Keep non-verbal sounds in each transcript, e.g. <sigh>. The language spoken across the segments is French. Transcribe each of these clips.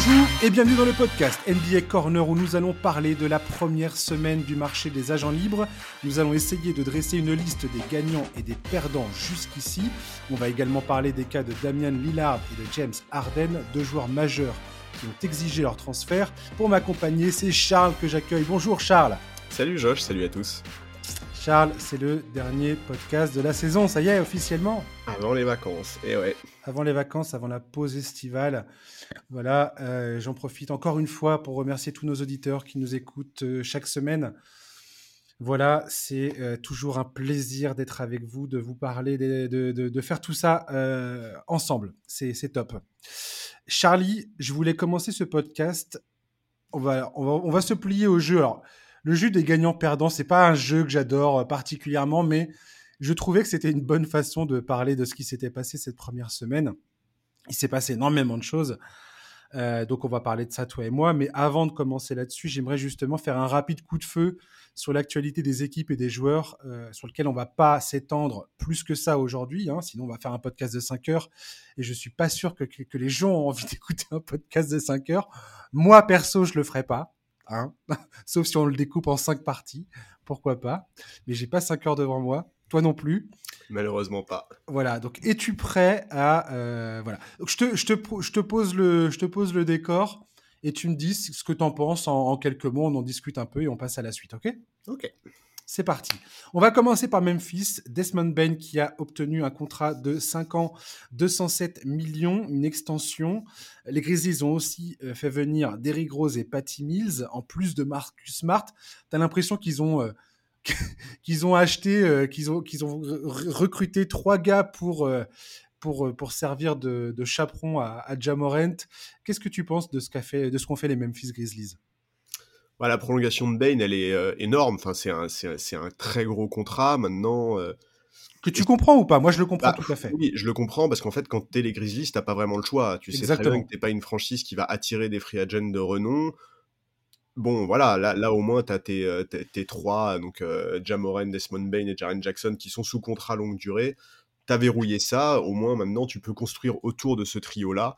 Bonjour et bienvenue dans le podcast NBA Corner où nous allons parler de la première semaine du marché des agents libres. Nous allons essayer de dresser une liste des gagnants et des perdants jusqu'ici. On va également parler des cas de Damian Lillard et de James Harden, deux joueurs majeurs qui ont exigé leur transfert. Pour m'accompagner, c'est Charles que j'accueille. Bonjour Charles. Salut Josh, salut à tous. Charles, c'est le dernier podcast de la saison, ça y est, officiellement? Avant les vacances, et ouais. Avant les vacances, avant la pause estivale. Voilà, euh, j'en profite encore une fois pour remercier tous nos auditeurs qui nous écoutent euh, chaque semaine. Voilà, c'est euh, toujours un plaisir d'être avec vous, de vous parler, de, de, faire tout ça ensemble. C'est top. Charlie, je voulais commencer ce podcast. On va, on va, on va se plier au jeu. Alors, le jeu des gagnants-perdants, c'est pas un jeu que j'adore particulièrement, mais je trouvais que c'était une bonne façon de parler de ce qui s'était passé cette première semaine. Il s'est passé énormément de choses. Euh, donc on va parler de ça toi et moi. Mais avant de commencer là-dessus, j'aimerais justement faire un rapide coup de feu sur l'actualité des équipes et des joueurs, euh, sur lequel on va pas s'étendre plus que ça aujourd'hui. Hein, sinon on va faire un podcast de 5 heures. Et je suis pas sûr que, les gens ont envie <laughs> d'écouter un podcast de 5 heures. Moi perso, je le ferai pas. Hein <laughs> Sauf si on le découpe en 5 parties. Pourquoi pas Mais j'ai pas 5 heures devant moi. Toi non plus. Malheureusement pas. Voilà, donc es-tu prêt à... Euh, voilà. Donc, je, te, je, te, je, te pose le, je te pose le décor et tu me dis ce que tu en penses en, quelques mots, on en discute un peu et on passe à la suite, ok? Ok. C'est parti. On va commencer par Memphis. Desmond Bain qui a obtenu un contrat de 5 ans, 207 millions, une extension. Les Grizzlies ont aussi euh, fait venir Derrick Rose et Patty Mills, en plus de Marcus Smart. Tu as l'impression qu'ils ont... Euh, <laughs> qu'ils ont acheté, euh, qu'ils ont, qu'ils ont recruté trois gars pour, euh, pour, euh, pour servir de, de chaperon à, à Jamorant. Qu'est-ce que tu penses de ce qu'a fait, de ce qu'ont fait les Memphis Grizzlies? Bah, La prolongation de Bain, elle est énorme. Enfin, c'est un, c'est, un très gros contrat. Maintenant. Que tu comprends ou pas? Moi, je le comprends bah, tout à fait. Oui, je le comprends parce qu'en fait, quand tu es les Grizzlies, t'as pas vraiment le choix. Tu sais très bien que t'es pas une franchise qui va attirer des free agents de renom bon, voilà, là, au moins, tu as tes, tes, trois, donc euh, Desmond Bain et Jaren Jackson, qui sont sous contrat longue durée. Tu as verrouillé ça, au moins maintenant, tu peux construire autour de ce trio-là.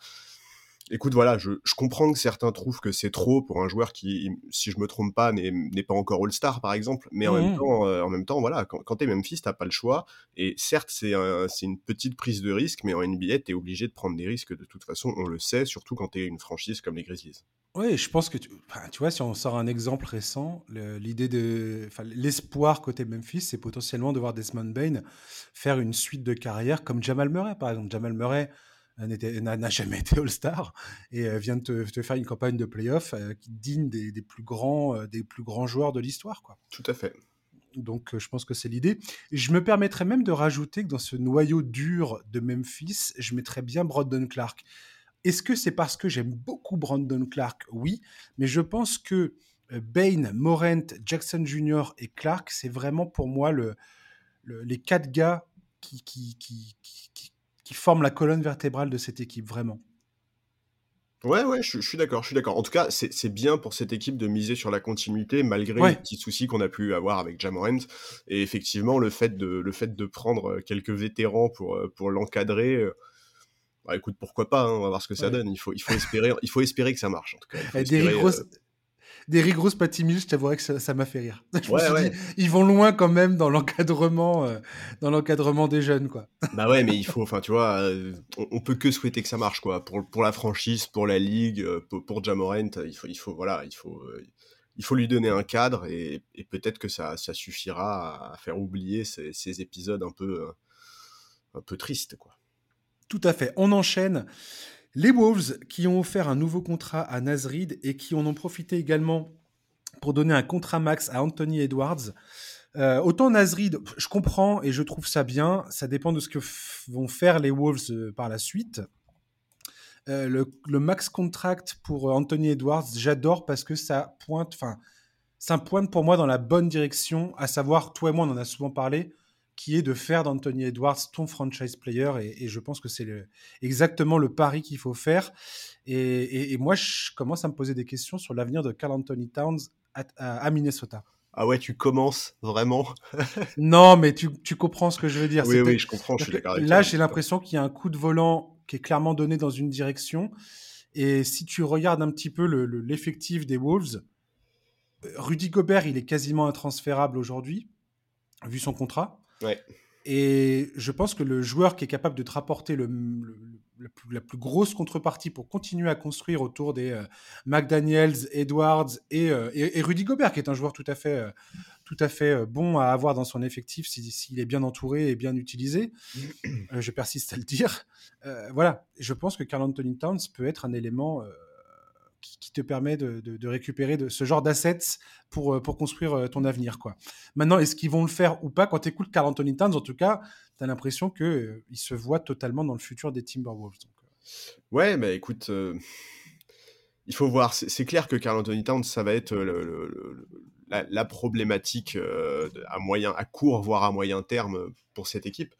Écoute, voilà, je, je, comprends que certains trouvent que c'est trop pour un joueur qui, si je me trompe pas, n'est pas encore All-Star, par exemple. Mais en, même mmh. temps, euh, en même temps, voilà, quand, quand tu es Memphis, t'as pas le choix. Et certes, c'est un, une petite prise de risque, mais en NBA, tu es obligé de prendre des risques de toute façon, on le sait, surtout quand tu es une franchise comme les Grizzlies. Oui, je pense que tu, tu, vois, si on sort un exemple récent, l'idée de, l'espoir côté Memphis, c'est potentiellement de voir Desmond Bain faire une suite de carrière comme Jamal Murray, par exemple. Jamal Murray n'a jamais été All-Star et euh, vient de te, faire une campagne de playoff euh, qui digne des, des, plus grands, euh, des plus grands joueurs de l'histoire, quoi. Tout à fait. Donc, je pense que c'est l'idée. Je me permettrais même de rajouter que dans ce noyau dur de Memphis, je mettrais bien Brandon Clark. Est-ce que c'est parce que j'aime beaucoup Brandon Clark? Oui, mais je pense que euh, Bain, Morent, Jackson Jr. et Clark, c'est vraiment pour moi le, les quatre gars qui, qui, qui, qui, forment la colonne vertébrale de cette équipe, vraiment. Ouais, ouais, je, suis d'accord, je suis d'accord. En tout cas, c'est bien pour cette équipe de miser sur la continuité, malgré les petits soucis qu'on a pu avoir avec Jamorant. Et effectivement, le fait de, le fait de prendre euh, quelques vétérans pour, euh, pour l'encadrer, bah, écoute, pourquoi pas, hein, on va voir ce que ça donne. Il faut, il, faut espérer, il faut espérer que ça marche, en tout cas. Des rigros je t'avouerais que ça m'a fait rire. <laughs> ils vont loin quand même dans l'encadrement euh, dans l'encadrement des jeunes, quoi. <laughs> bah ouais, mais il faut, enfin, tu vois, euh, on, peut que souhaiter que ça marche, quoi. Pour, pour la franchise, pour la ligue, euh, pour, pour Jamorant, il faut, il faut, voilà, il faut, il faut lui donner un cadre et, et peut-être que ça, ça suffira à faire oublier ces, ces épisodes un peu, un peu tristes, quoi. Tout à fait. On enchaîne. Les Wolves qui ont offert un nouveau contrat à Nasrid et qui en ont profité également pour donner un contrat max à Anthony Edwards. Euh, autant Nasrid, je comprends et je trouve ça bien. Ça dépend de ce que vont faire les Wolves euh, par la suite. Euh, le, max contract pour Anthony Edwards, j'adore parce que ça pointe, enfin, ça pointe pour moi dans la bonne direction. À savoir, toi et moi, on en a souvent parlé qui est de faire d'Anthony Edwards ton franchise player. Et, je pense que c'est exactement le pari qu'il faut faire. Et, moi, je commence à me poser des questions sur l'avenir de Carl Anthony Towns à, Minnesota. Ah ouais, tu commences vraiment? <laughs> Non, mais tu, comprends ce que je veux dire. Oui, oui, je comprends, je suis d'accord Là, j'ai l'impression qu'il y a un coup de volant qui est clairement donné dans une direction Et si tu regardes un petit peu l'effectif des Wolves, Rudy Gobert, il est quasiment intransférable aujourd'hui, vu son contrat. Ouais. Et je pense que le joueur qui est capable de te rapporter le, la, plus, grosse contrepartie pour continuer à construire autour des euh, McDaniels, Edwards euh, et, et, Rudy Gobert, qui est un joueur tout à fait, euh, tout à fait bon à avoir dans son effectif s'il est bien entouré et bien utilisé, <clears throat> je persiste à le dire. voilà, je pense que Carl Anthony Towns peut être un élément qui, te permet de, récupérer de, ce genre d'assets pour, euh, pour construire euh, ton avenir. Quoi. Maintenant, est-ce qu'ils vont le faire ou pas? Quand tu écoutes Carl Anthony Towns, en tout cas, tu as l'impression qu'il euh, se voit totalement dans le futur des Timberwolves. ouais, mais écoute, il faut voir. C'est clair que Carl Anthony Towns, ça va être la, la, problématique à, moyen, à court, voire à moyen terme pour cette équipe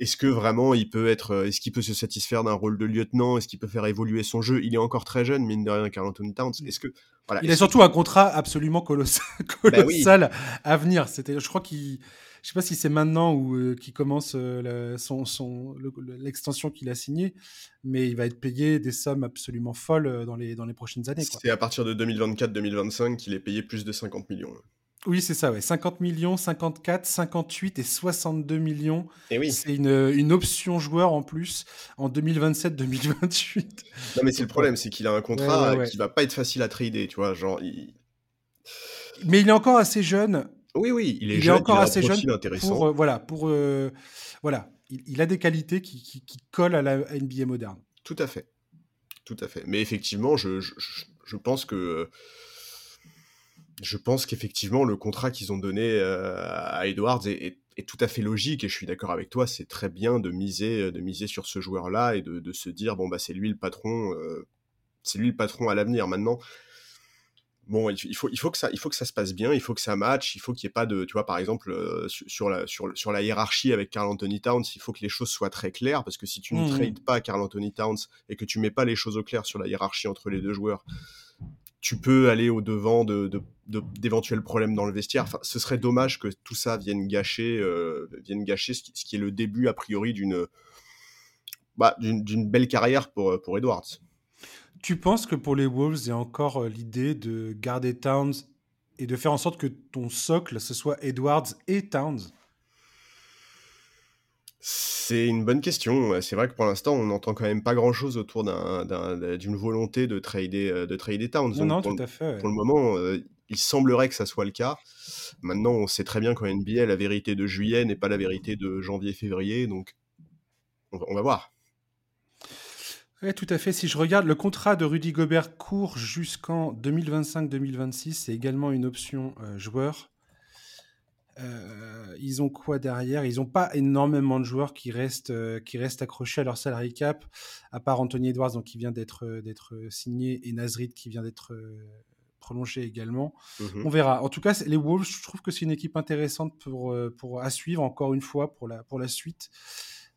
est-ce que vraiment il peut être, euh, est-ce qu'il peut se satisfaire d'un rôle de lieutenant? Est-ce qu'il peut faire évoluer son jeu? Il est encore très jeune, mine de rien, Carl Anthony Towns. Est-ce que voilà, Il a surtout un contrat absolument colossal, <laughs> bah à venir. C'était, je crois qu'il, je sais pas si c'est maintenant ou euh, qu'il commence euh, son, son l'extension qu'il a signée, mais il va être payé des sommes absolument folles dans les dans les prochaines années. C'est à partir de 2024-2025 qu'il est payé plus de 50 millions. Oui, c'est ça, ouais. 50 millions, 54, 58 et 62 millions. Et oui. C'est une, une, option joueur en plus en 2027-2028. Non, mais c'est le problème, c'est qu'il a un contrat qui va pas être facile à trader, tu vois. Genre, Mais il est encore assez jeune. Oui, oui, il est, il est encore assez jeune intéressant. pour, euh, voilà, pour, euh, voilà. Il, a des qualités qui, qui, collent à la NBA moderne. Tout à fait. Tout à fait. Mais effectivement, je, je, je pense que je pense qu'effectivement, le contrat qu'ils ont donné euh, à Edwards est, tout à fait logique et je suis d'accord avec toi, c'est très bien de miser, de miser sur ce joueur-là et de, se dire, bon, bah, c'est lui le patron, euh, c'est lui le patron à l'avenir maintenant. Bon, il faut, il, faut que ça, il faut que ça se passe bien, il faut que ça matche, il faut qu'il n'y ait pas de, tu vois, par exemple, euh, sur, la, sur, sur, la hiérarchie avec Carl Anthony Towns, il faut que les choses soient très claires, parce que si tu ne mmh. trades pas Carl Anthony Towns et que tu mets pas les choses au clair sur la hiérarchie entre les deux joueurs, tu peux aller au devant de, d'éventuels problèmes dans le vestiaire. Enfin, ce serait dommage que tout ça vienne gâcher, euh, vienne gâcher ce qui, est le début a priori d'une, bah, belle carrière pour, pour Edwards. Tu penses que pour les Wolves, il y a encore euh, l'idée de garder Towns et de faire en sorte que ton socle, ce soit Edwards et Towns? C'est une bonne question. C'est vrai que pour l'instant, on n'entend quand même pas grand-chose autour d'une volonté de trader, euh, de trader Towns. Non, non, tout à fait. Pour le moment, euh, il semblerait que ça soit le cas. Maintenant, on sait très bien qu'en NBA, la vérité de juillet n'est pas la vérité de janvier-février, donc on va, voir. Oui, tout à fait. Si je regarde, le contrat de Rudy Gobert court jusqu'en 2025-2026. C'est également une option euh, joueur. Euh, ils ont quoi derrière? Ils n'ont pas énormément de joueurs qui restent, euh, qui restent accrochés à leur salary cap, à part Anthony Edwards donc, qui vient d'être, euh, signé et Nazrid qui vient d'être prolongé également. Mhm. On verra. En tout cas, les Wolves, je trouve que c'est une équipe intéressante pour, pour, à suivre encore une fois pour la, pour la suite.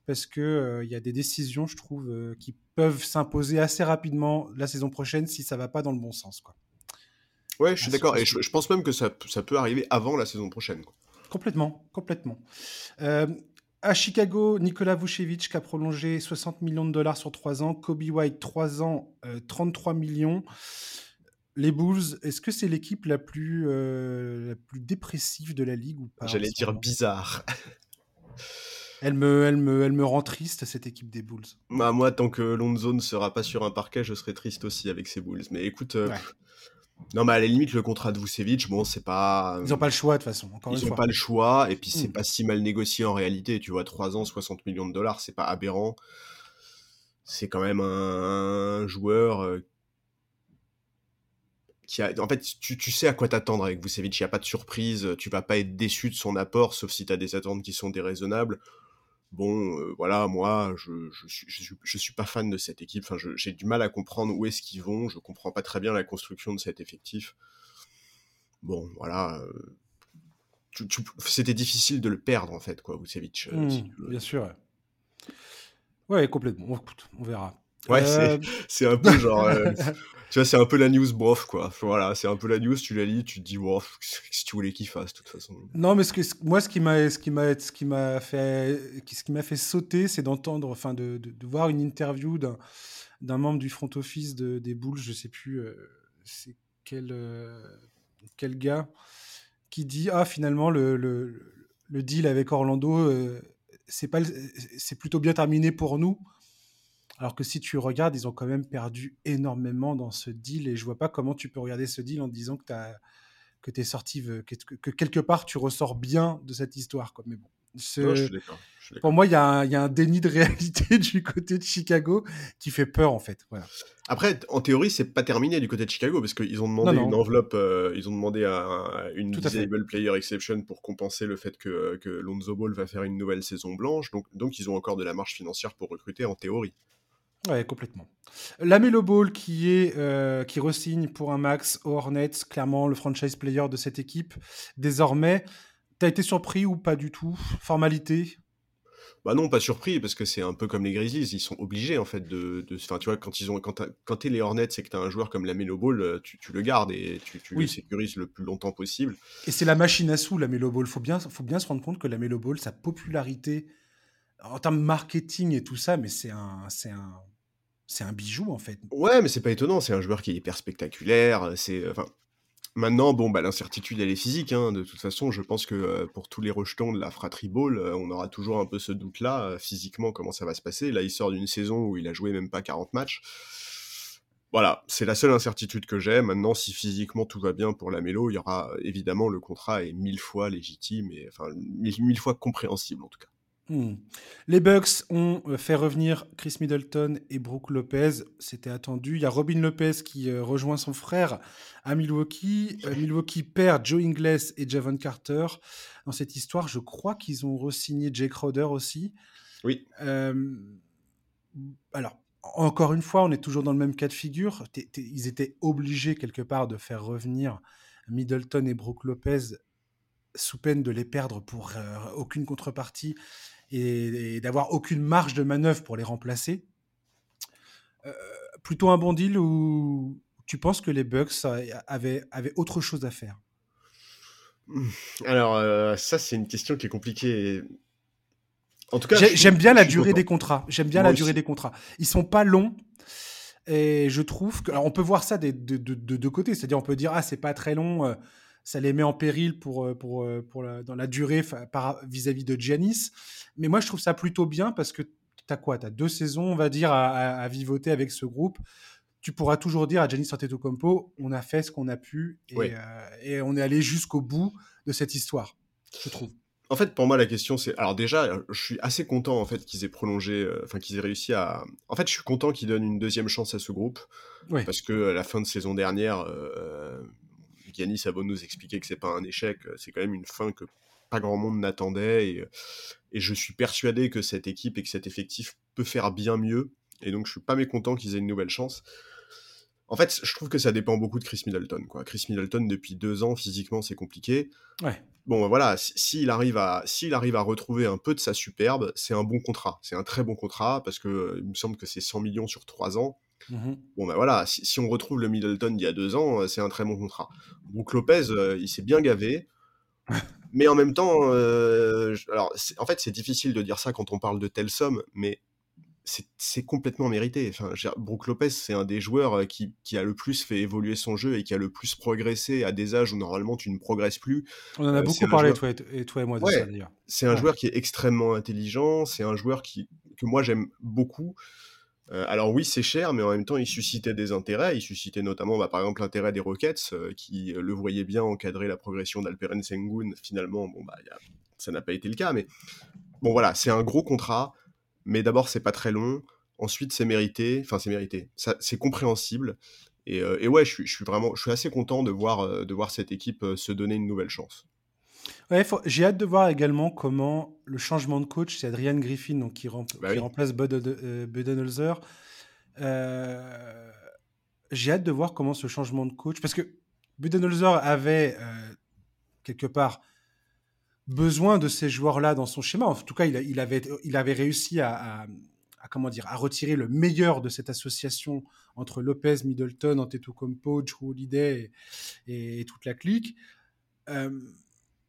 Parce qu'il il y a des décisions, je trouve, qui peuvent s'imposer assez rapidement la saison prochaine si ça va pas dans le bon sens. Quoi. Ouais, je suis d'accord. Et je, pense même que ça, ça, peut arriver avant la saison prochaine. Quoi. Complètement, complètement. Euh, à Chicago, Nicolas Vucevic qui a prolongé 60 millions de dollars sur 3 ans, Kobe White 3 ans, 33 euh, millions. Les Bulls, est-ce que c'est l'équipe la plus euh, la plus dépressive de la ligue ou pas J'allais dire bizarre. Elle me, elle, me, elle me rend triste, cette équipe des Bulls. Bah, moi, tant que Lonzo ne sera pas sur un parquet, je serai triste aussi avec ces Bulls. Mais écoute, non, mais à la limite, le contrat de Vucevic, bon, c'est pas. Ils n'ont pas le choix, de toute façon. Encore ils n'ont pas le choix, et puis c'est hmm. pas si mal négocié en réalité. Tu vois, 3 ans, 60 millions de dollars, c'est pas aberrant. C'est quand même un, joueur euh, qui a. En fait, tu, tu sais à quoi t'attendre avec Vucevic. Il n'y a pas de surprise. Tu vas pas être déçu de son apport, sauf si tu as des attentes qui sont déraisonnables bon, euh, voilà, moi, je, je, suis, je, suis pas fan de cette équipe. Enfin, j'ai du mal à comprendre où est-ce qu'ils vont. Je comprends pas très bien la construction de cet effectif. Bon, voilà. Euh, c'était difficile de le perdre, en fait, quoi, Vucevic. Euh, mmh, bien sûr. Ouais, complètement. On, on verra. Ouais, <laughs> c'est un peu genre. <laughs> tu vois, c'est un peu la news bof, quoi. Voilà, c'est un peu la news, tu la lis, tu te dis, wow, que tu voulais qu'il fasse, de toute façon. Non, mais ce que, moi, ce qui m'a, ce qui m'a, ce qui m'a fait, ce qui m'a fait sauter, c'est d'entendre, enfin, de, de, voir une interview d'un, d'un membre du front office de, des Bulls, je sais plus, c'est quel, quel gars, qui dit, ah, finalement, le, le, le deal avec Orlando, c'est pas, c'est plutôt bien terminé pour nous. Alors que si tu regardes, ils ont quand même perdu énormément dans ce deal et je vois pas comment tu peux regarder ce deal en disant que tu que es sorti, que, quelque part tu ressors bien de cette histoire. Quoi. Mais bon, pour moi, il y, a un déni de <laughs> réalité du côté de Chicago qui fait peur en fait. Voilà. Après, en théorie, c'est pas terminé du côté de Chicago parce qu'ils ont demandé une enveloppe, euh, ils ont demandé une disable player exception pour compenser le fait que, que Lonzo Ball va faire une nouvelle saison blanche. Donc, donc, ils ont encore de la marge financière pour recruter en théorie. Ouais, complètement. La Melo Ball qui est euh, qui resigne pour un max Hornets, clairement le franchise player de cette équipe. Désormais, t'as été surpris ou pas du tout? Formalité? Bah non, pas surpris, parce que c'est un peu comme les Grizzlies, ils sont obligés en fait de. Enfin, tu vois, quand ils ont, quand t'es les Hornets et que t'as un joueur comme la Melo Ball, euh, tu, tu le gardes et tu, tu le sécurises le plus longtemps possible. Et c'est la machine à sous, la Melo Ball. Faut bien, faut bien se rendre compte que la Melo Ball, sa popularité en termes de marketing et tout ça, mais c'est un, c'est un, c'est un bijou en fait. Ouais, mais c'est pas étonnant. C'est un joueur qui est hyper spectaculaire. C'est, enfin, maintenant, bon, bah, l'incertitude elle est physique. Hein. De toute façon, je pense que euh, pour tous les rejetons de la fratrie ball, euh, on aura toujours un peu ce doute-là euh, physiquement comment ça va se passer. Là, il sort d'une saison où il a joué même pas 40 matchs. Voilà, c'est la seule incertitude que j'ai. Maintenant, si physiquement tout va bien pour la Mélo, il y aura évidemment le contrat est mille fois légitime et enfin mille fois compréhensible en tout cas. Hmm. Les Bucks ont euh, fait revenir Chris Middleton et Brooke Lopez. C'était attendu. Il y a Robin Lopez qui euh, rejoint son frère à Milwaukee. Euh, Milwaukee perd Joe Ingles et Javon Carter. Dans cette histoire, je crois qu'ils ont re-signé Jake Crowder aussi. Oui. alors, encore une fois, on est toujours dans le même cas de figure. ils étaient obligés quelque part de faire revenir Middleton et Brooke Lopez sous peine de les perdre pour aucune contrepartie et, d'avoir aucune marge de manœuvre pour les remplacer. Euh, plutôt un bon deal ou tu penses que les Bucks avaient, avaient autre chose à faire? Alors, euh, ça, c'est une question qui est compliquée. En tout cas, j'aime bien la durée des contrats. J'aime bien la durée des contrats. Ils sont pas longs. Et je trouve que. Alors, on peut voir ça de deux côtés. C'est-à-dire, on peut dire, ah, c'est pas très long. Ça les met en péril pour, euh, pour, euh, pour dans la durée vis-à-vis de Giannis. Mais moi, je trouve ça plutôt bien parce que tu as quoi? Tu as deux saisons, on va dire, à, à, vivoter avec ce groupe. Tu pourras toujours dire à Giannis Antetokounmpo, on a fait ce qu'on a pu et, euh, et on est allé jusqu'au bout de cette histoire, je trouve. En fait, pour moi, la question, c'est. Alors, déjà, je suis assez content, en fait, qu'ils aient prolongé. Enfin, qu'ils aient réussi à. En fait, je suis content qu'ils donnent une deuxième chance à ce groupe. Parce que la fin de saison dernière, Yanis a beau nous expliquer que c'est pas un échec, euh, c'est quand même une fin que pas grand monde n'attendait et, euh, et, je suis persuadé que cette équipe et que cet effectif peut faire bien mieux et donc je suis pas mécontent qu'ils aient une nouvelle chance. En fait, je trouve que ça dépend beaucoup de Chris Middleton. Quoi. Chris Middleton, depuis deux ans, physiquement, c'est compliqué. Ouais. Bon, ben voilà, s'il arrive, à, arrive à retrouver un peu de sa superbe, c'est un bon contrat. C'est un très bon contrat parce que il me semble que c'est 100 millions sur trois ans. Mmh bon ben voilà, si, on retrouve le Middleton d'il y a deux ans, euh, c'est un très bon contrat. Brooke Lopez, euh, il s'est bien gavé, <laughs> mais en même temps, euh, alors en fait c'est difficile de dire ça quand on parle de telle somme, mais c'est complètement mérité. Enfin, Brook Lopez, c'est un des joueurs qui, a le plus fait évoluer son jeu et qui a le plus progressé à des âges où normalement tu ne progresses plus. On en a beaucoup parlé, toi, et, toi, et moi, de ça d'ailleurs. C'est un joueur qui est extrêmement intelligent, c'est un joueur qui, que moi j'aime beaucoup. Euh, alors oui, c'est cher, mais en même temps, il suscitait des intérêts. Il suscitait notamment, bah, par exemple, l'intérêt des Rockets, euh, qui le voyaient bien encadrer la progression d'Alperen Sengun. Finalement, bon, bah, ça n'a pas été le cas, mais bon, voilà, c'est un gros contrat. Mais d'abord, c'est pas très long. Ensuite, c'est mérité. Enfin, c'est mérité. C'est compréhensible. Et, euh, ouais, je suis, vraiment, je suis assez content de voir cette équipe se donner une nouvelle chance. Ouais, j'ai hâte de voir également comment le changement de coach, c'est Adrian Griffin donc, qui, bah remplace Bud, euh, Budenholzer. Euh, j'ai hâte de voir comment ce changement de coach, parce que Budenholzer avait euh, quelque part besoin de ces joueurs-là dans son schéma. En tout cas, il, il, avait, il avait réussi à, à, comment dire, à retirer le meilleur de cette association entre Lopez, Middleton, Antetokounmpo, Drew Holiday et, et, toute la clique. Euh,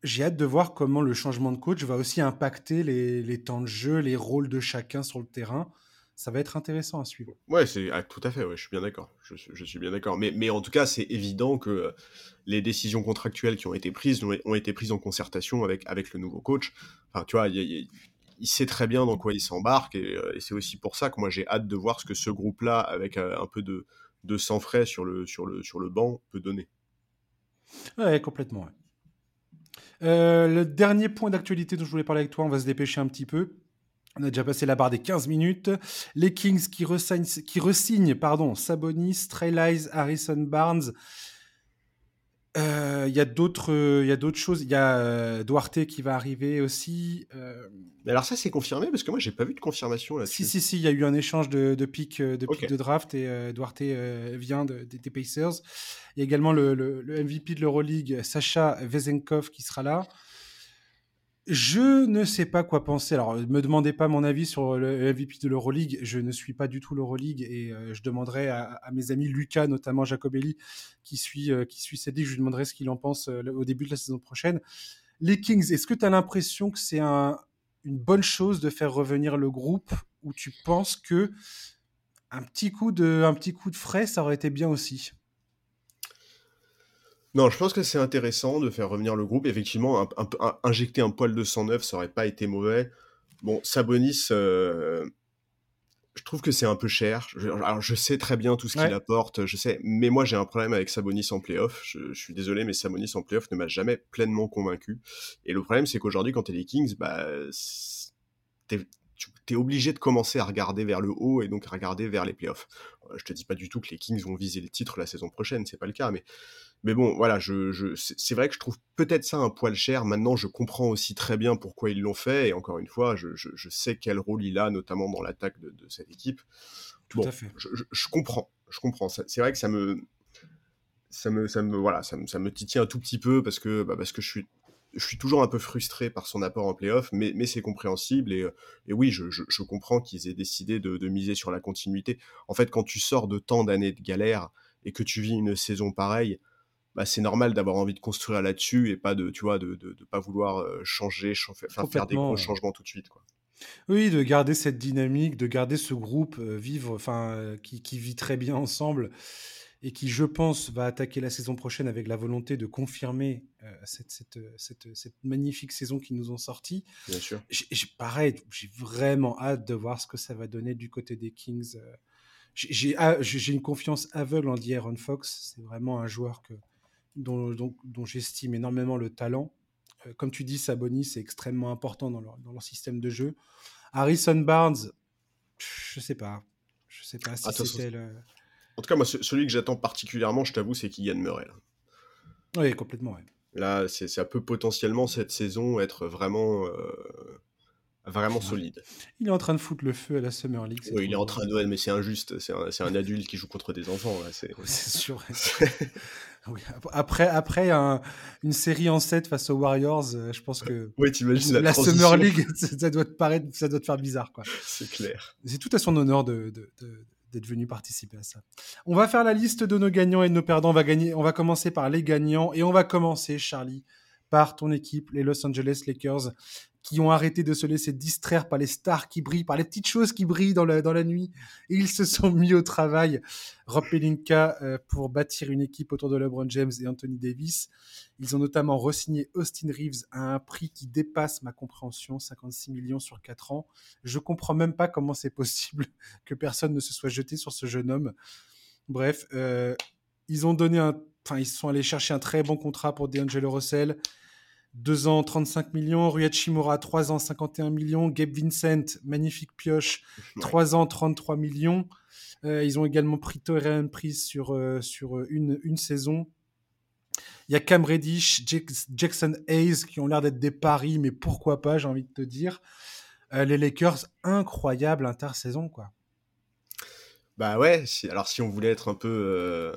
j'ai hâte de voir comment le changement de coach va aussi impacter les, les, temps de jeu, les rôles de chacun sur le terrain. Ça va être intéressant à suivre. Ouais, c'est ah, tout à fait. Ouais, je suis bien d'accord. Je, je, suis bien d'accord. Mais, mais en tout cas, c'est évident que les décisions contractuelles qui ont été prises ont, été prises en concertation avec, avec le nouveau coach. Enfin, tu vois, il y a, il sait très bien dans quoi il s'embarque euh, et, c'est aussi pour ça que moi j'ai hâte de voir ce que ce groupe-là, avec euh, un peu de, de sang frais sur le, sur, le, sur le banc, peut donner. Ouais, complètement. Euh, le dernier point d'actualité dont je voulais parler avec toi, on va se dépêcher un petit peu. On a déjà passé la barre des 15 minutes. Les Kings qui resignent, qui resignent pardon, Sabonis, Trey Harrison Barnes il y a d'autres, il y a d'autres choses. Il y a Duarte qui va arriver aussi. Mais alors ça, c'est confirmé parce que moi, j'ai pas vu de confirmation là-dessus. Si, si, si. Il y a eu un échange de, de pics de, de draft et Duarte vient des Pacers. Il y a également le, le, le MVP de l'Euroleague, Sacha Vezenkov, qui sera là. Je ne sais pas quoi penser. Alors, ne me demandez pas mon avis sur le MVP de l'Euroleague. Je ne suis pas du tout l'Euroleague et euh, je demanderai à, mes amis Lucas, notamment Jacobelli, qui suit, euh, qui suit cette ligue, je lui demanderai ce qu'il en pense euh, au début de la saison prochaine. Les Kings, est-ce que tu as l'impression que c'est un, une bonne chose de faire revenir le groupe ou tu penses que un petit coup de, un petit coup de frais, ça aurait été bien aussi? Non, je pense que c'est intéressant de faire revenir le groupe. Effectivement, injecter un poil de 109, ça aurait pas été mauvais. Bon, Sabonis, euh, je trouve que c'est un peu cher. Je, alors, je sais très bien tout ce qu'il apporte, je sais, mais moi j'ai un problème avec Sabonis en playoff. Je, je suis désolé, mais Sabonis en playoff ne m'a jamais pleinement convaincu. Et le problème, c'est qu'aujourd'hui, quand tu es les Kings, bah, tu es obligé de commencer à regarder vers le haut et donc à regarder vers les playoffs. Euh, je te dis pas du tout que les Kings vont viser le titre la saison prochaine, c'est pas le cas, mais mais bon, voilà, je, c'est vrai que je trouve peut-être ça un poil cher. Maintenant, je comprends aussi très bien pourquoi ils l'ont fait. Et encore une fois, je, sais quel rôle il a, notamment dans l'attaque de, cette équipe. Tout à fait. Je, comprends, je comprends. C'est vrai que ça me, ça me, ça me, voilà, ça me, ça me titille un tout petit peu parce que, bah, parce que je suis, je suis toujours un peu frustré par son apport en playoff, mais, mais c'est compréhensible. Et, et oui, je, je comprends qu'ils aient décidé de, de, miser sur la continuité. En fait, quand tu sors de tant d'années de galère et que tu vis une saison pareille, bah, c'est normal d'avoir envie de construire là-dessus et pas de, tu vois, de, de, pas vouloir changer, faire des gros changements tout de suite, quoi. Oui, de garder cette dynamique, de garder ce groupe vivre, enfin, qui, qui, vit très bien ensemble et qui, je pense, va attaquer la saison prochaine avec la volonté de confirmer cette, cette, cette, cette, magnifique saison qu'ils nous ont sorti. Bien sûr. Pareil, j'ai vraiment hâte de voir ce que ça va donner du côté des Kings. J'ai, une confiance aveugle en D'Aaron Fox. C'est vraiment un joueur que, dont, dont, j'estime énormément le talent. Euh, comme tu dis, Sabonis, c'est extrêmement important dans leur, dans leur, système de jeu. Harrison Barnes, je sais pas. Je sais pas si c'était le... En tout cas, moi, celui que j'attends particulièrement, je t'avoue, c'est Kylian Murray. Oui, complètement. Ouais. Là, c'est, ça peut potentiellement cette saison être vraiment euh, vraiment solide. Il est en train de foutre le feu à la Summer League. Oui, il est en train de. mais c'est injuste. C'est un, un, adulte qui joue contre des enfants. C'est sûr. <laughs> Après, après une série en 7 face aux Warriors, euh, je pense que. <laughs> Oui, t'imagines la, la Summer League, <laughs> ça doit te paraître, ça doit te faire bizarre, quoi. C'est clair. C'est tout à son honneur de, de, d'être venu participer à ça. On va faire la liste de nos gagnants et de nos perdants. On va gagner. On va commencer par les gagnants et on va commencer, Charlie, par ton équipe, les Los Angeles Lakers, qui ont arrêté de se laisser distraire par les stars qui brillent, par les petites choses qui brillent dans la, dans la nuit. Ils se sont mis au travail, Rob Pelinka, euh, pour bâtir une équipe autour de LeBron James et Anthony Davis. Ils ont notamment re-signé Austin Reeves à un prix qui dépasse ma compréhension, 56 millions sur 4 ans. Je comprends même pas comment c'est possible <laughs> que personne ne se soit jeté sur ce jeune homme. Bref, euh, ils ont donné un, enfin, ils sont allés chercher un très bon contrat pour D'Angelo Russell. 2 ans, 35 millions. Rui Hachimura, 3 ans, 51 millions. Gabe Vincent, magnifique pioche, 3 ans, 33 millions. Euh, ils ont également pris Torian Prise sur, euh, sur une, une saison. Il y a Cam Reddish, Jackson Hayes qui ont l'air d'être des paris, mais pourquoi pas, j'ai envie de te dire. Euh, les Lakers, incroyable intersaison, quoi. Bah ouais, alors si on voulait être un peu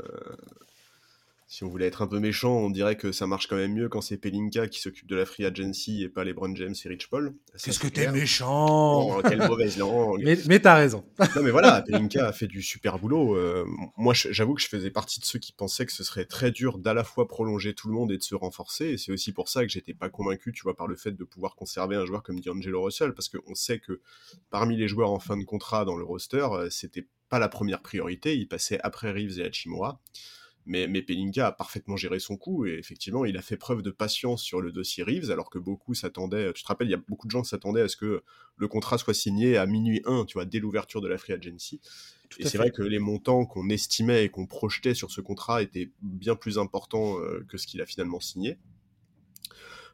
si on voulait être un peu méchant, on dirait que ça marche quand même mieux quand c'est Pelinka qui s'occupe de la free agency et pas les Brown James et Rich Paul. Qu'est-ce que t'es méchant oh, Quelle mauvaise langue <laughs> Mais, mais t'as raison. <laughs> non mais voilà, Pelinka a fait du super boulot. Euh, moi, j'avoue que je faisais partie de ceux qui pensaient que ce serait très dur d'à la fois prolonger tout le monde et de se renforcer. Et c'est aussi pour ça que j'étais pas convaincu, tu vois, par le fait de pouvoir conserver un joueur comme D'Angelo Russell, parce qu'on sait que parmi les joueurs en fin de contrat dans le roster, euh, c'était pas la première priorité. Il passait après Reeves et Hachimura. Mais, mais Pelinka a parfaitement géré son coup et effectivement, il a fait preuve de patience sur le dossier Reeves, alors que beaucoup s'attendaient. Tu te rappelles, il y a beaucoup de gens qui s'attendaient à ce que le contrat soit signé à minuit 1, tu vois, dès l'ouverture de la free agency. et c'est vrai que les montants qu'on estimait et qu'on projetait sur ce contrat étaient bien plus importants euh, que ce qu'il a finalement signé.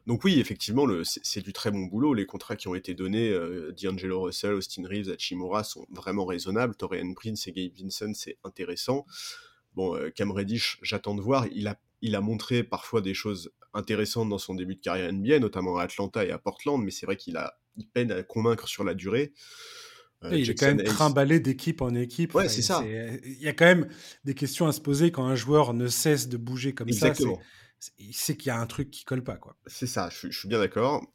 Donc oui, effectivement, c'est du très bon boulot. Les contrats qui ont été donnés, euh, D'Angelo Russell, Austin Reeves, Hachimura, sont vraiment raisonnables. Torian Prince et Gabe Vincent, c'est intéressant. Bon, euh, Cam Reddish, j'attends de voir. Il a, il a montré parfois des choses intéressantes dans son début de carrière NBA, notamment à Atlanta et à Portland, mais c'est vrai qu'il a, il peine à convaincre sur la durée. Euh, il est quand même trimballé d'équipe en équipe. Ouais, c'est ça. Il y a quand même des questions à se poser quand un joueur ne cesse de bouger comme Exactement. ça. Il sait qu'il y a un truc qui colle pas, quoi. C'est ça, je, suis bien d'accord.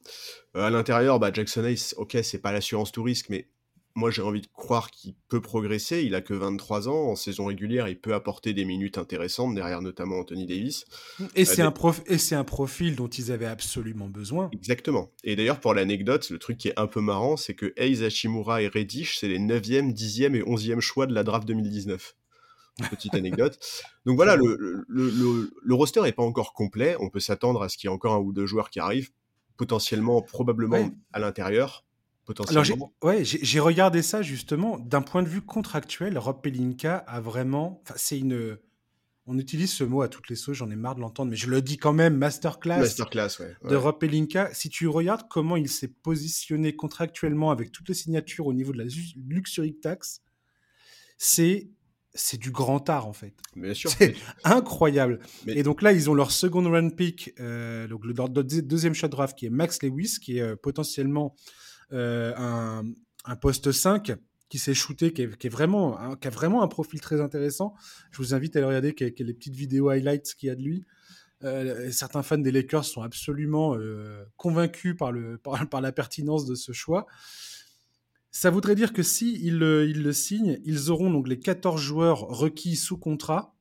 Euh, à l'intérieur, bah, Jackson Ace, ok, c'est pas l'assurance tout risque, mais moi j'ai envie de croire qu'il peut progresser. Il a que 23 ans. En saison régulière, il peut apporter des minutes intéressantes, derrière notamment Anthony Davis. Et c'est un, prof... un, profil dont ils avaient absolument besoin. Exactement. Et d'ailleurs, pour l'anecdote, le truc qui est un peu marrant, c'est que Eiz Hashimura et Reddish, c'est les 9e, 10e et 11e choix de la draft 2019. Petite anecdote. <laughs> Donc voilà, le, le, le, roster n'est pas encore complet. On peut s'attendre à ce qu'il y ait encore un ou deux joueurs qui arrivent, potentiellement, probablement à l'intérieur potentiellement. Alors, j'ai regardé ça justement d'un point de vue contractuel. Rob Pelinka a vraiment. Enfin, c'est une. On utilise ce mot à toutes les sauces, j'en ai marre de l'entendre, mais je le dis quand même, masterclass, masterclass ouais, de Rob Pelinka. Si tu regardes comment il s'est positionné contractuellement avec toutes les signatures au niveau de la luxury tax, c'est c'est du grand art en fait. Bien sûr. C'est incroyable. Et donc là, ils ont leur second run pick, euh, donc le, deuxième shot draft qui est Max Lewis, qui est euh, potentiellement un, un, poste 5 qui s'est shooté, qui, est, vraiment, qui a vraiment un profil très intéressant. Je vous invite à aller regarder les petites vidéos highlights qu'il y a de lui. Euh, certains fans des Lakers sont absolument euh, convaincus par, le, par, la pertinence de ce choix. Ça voudrait dire que si ils, le signent, ils auront donc les 14 joueurs requis sous contrat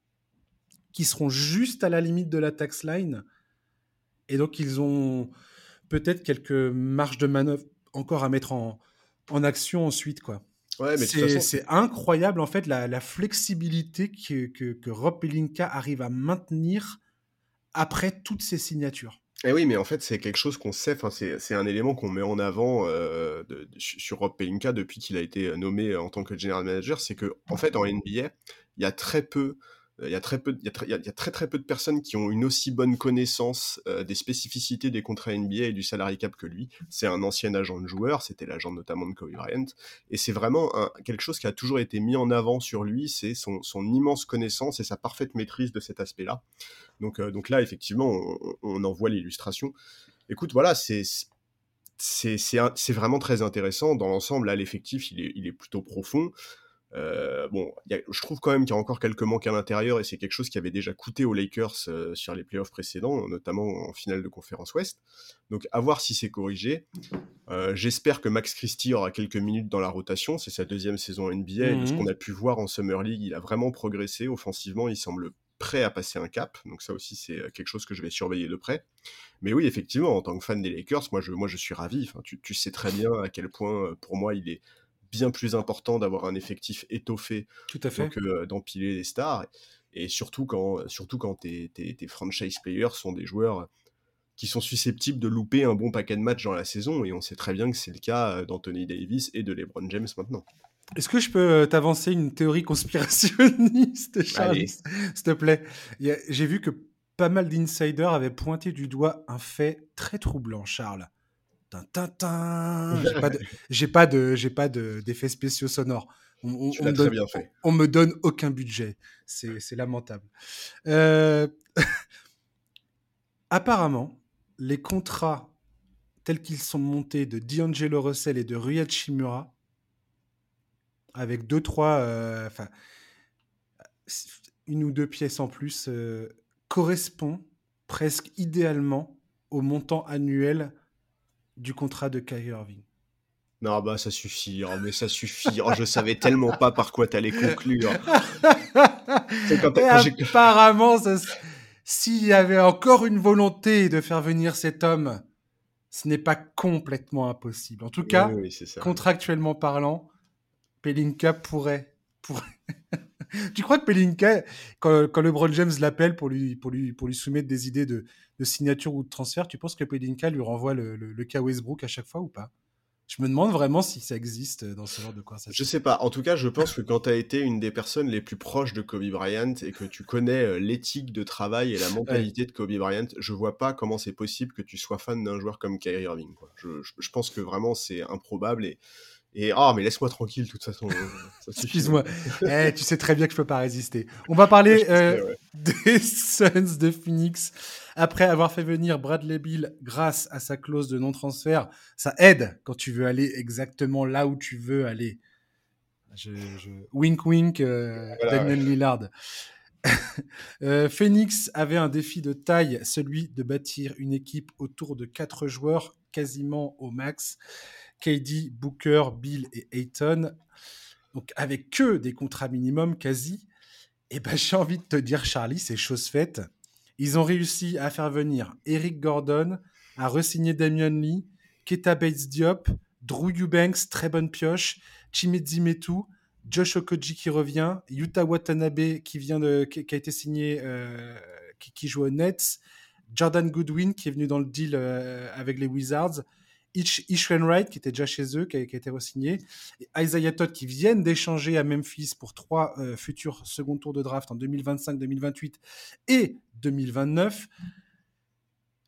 qui seront juste à la limite de la tax line. Et donc ils ont peut-être quelques marges de manœuvre encore à mettre en, en action ensuite, quoi. Ouais, mais c'est incroyable en fait la, la flexibilité que, que, que, Rob Pelinka arrive à maintenir après toutes ces signatures. Eh oui, mais en fait, c'est quelque chose qu'on sait, c'est un élément qu'on met en avant euh, de, sur Rob Pelinka depuis qu'il a été nommé en tant que general manager, c'est que en fait, en NBA, il y a très peu il y, a très peu, il, y a très, peu de personnes qui ont une aussi bonne connaissance euh, des spécificités des contrats NBA et du salary cap que lui. C'est un ancien agent de joueur, c'était l'agent notamment de Kobe Bryant, et c'est vraiment quelque chose qui a toujours été mis en avant sur lui, c'est son, immense connaissance et sa parfaite maîtrise de cet aspect-là. Donc, euh, là, effectivement, on, en voit l'illustration. Écoute, voilà, c'est vraiment très intéressant. Dans l'ensemble, là, l'effectif, il est plutôt profond. Euh, bon, je trouve quand même qu'il y a encore quelques manques à l'intérieur et c'est quelque chose qui avait déjà coûté aux Lakers euh, sur les playoffs précédents, notamment en finale de conférence Ouest. Donc à voir si c'est corrigé. Euh, j'espère que Max Christie aura quelques minutes dans la rotation. C'est sa deuxième saison NBA et de ce mmh qu'on a pu voir en Summer League, il a vraiment progressé offensivement. Il semble prêt à passer un cap. Donc ça aussi c'est quelque chose que je vais surveiller de près. Mais oui, effectivement, en tant que fan des Lakers, moi je, moi, je suis ravi. Enfin, tu, tu sais très bien à quel point pour moi il est bien plus important d'avoir un effectif étoffé Tout à fait. que euh, d'empiler des stars. Et surtout quand, surtout quand tes, tes, franchise players sont des joueurs qui sont susceptibles de louper un bon paquet de matchs dans la saison. Et on sait très bien que c'est le cas euh, d'Anthony Davis et de LeBron James maintenant. Est-ce que je peux euh, t'avancer une théorie conspirationniste, <laughs> Charles S'il te plaît? J'ai vu que pas mal d'insiders avaient pointé du doigt un fait très troublant, Charles. <laughs> J'ai pas de, j'ai pas de, d'effets spéciaux sonores. On, me donne, bien fait. on, me donne aucun budget. C'est, lamentable. Euh, <laughs> apparemment, les contrats tels qu'ils sont montés de D'Angelo Russell et de Rui Shimura, avec deux, trois, euh, enfin, une ou deux pièces en plus, euh, correspond presque idéalement au montant annuel du contrat de Kyrie Irving. Non, bah ça suffit, oh, mais ça suffit. Oh, je savais tellement pas par quoi t'allais conclure. <laughs> apparemment, s'il y avait encore une volonté de faire venir cet homme, ce n'est pas complètement impossible. En tout cas, contractuellement parlant, Pelinka pourrait. <laughs> tu crois que Pelinka, quand, quand LeBron James l'appelle pour lui, pour, lui, pour lui soumettre des idées de, de signature ou de transfert, tu penses que Pelinka lui renvoie le, le, le cas Westbrook à chaque fois ou pas? Je me demande vraiment si ça existe dans ce genre de conversation. Je sais pas. En tout cas, je pense que quand tu as été une des personnes les plus proches de Kobe Bryant et que tu connais euh, l'éthique de travail et la mentalité de Kobe Bryant, je vois pas comment c'est possible que tu sois fan d'un joueur comme Kyrie Irving. Je, je, pense que vraiment c'est improbable et et ah, mais laisse-moi tranquille, de toute façon. Excuse-moi. eh, tu sais très bien que je peux pas résister. On va parler euh, <laughs> des Suns de Phoenix. Après avoir fait venir Bradley Bill grâce à sa clause de non-transfert, ça aide quand tu veux aller exactement là où tu veux aller. Je, Wink wink, euh, Daniel Lillard. <laughs> euh, Phoenix avait un défi de taille, celui de bâtir une équipe autour de quatre joueurs quasiment au max. KD, Booker, Bill et Ayton, donc avec que des contrats minimum quasi, et eh ben j'ai envie de te dire, Charlie, c'est chose faite. Ils ont réussi à faire venir Eric Gordon, à resigner Damian Lee, Keta Bates Diop, Drew Eubanks, très bonne pioche, Chimedzi Metu, Josh Okoji qui revient, Yuta Watanabe qui vient de, qui, a été signé, euh, qui, joue aux Nets, Jordan Goodwin qui est venu dans le deal euh, avec les Wizards, Ish, Wright, qui était déjà chez eux, qui a, été re-signé, et Isaiah Todd, qui viennent d'échanger à Memphis pour trois euh, futurs second tours de draft en 2025, 2028 et 2029.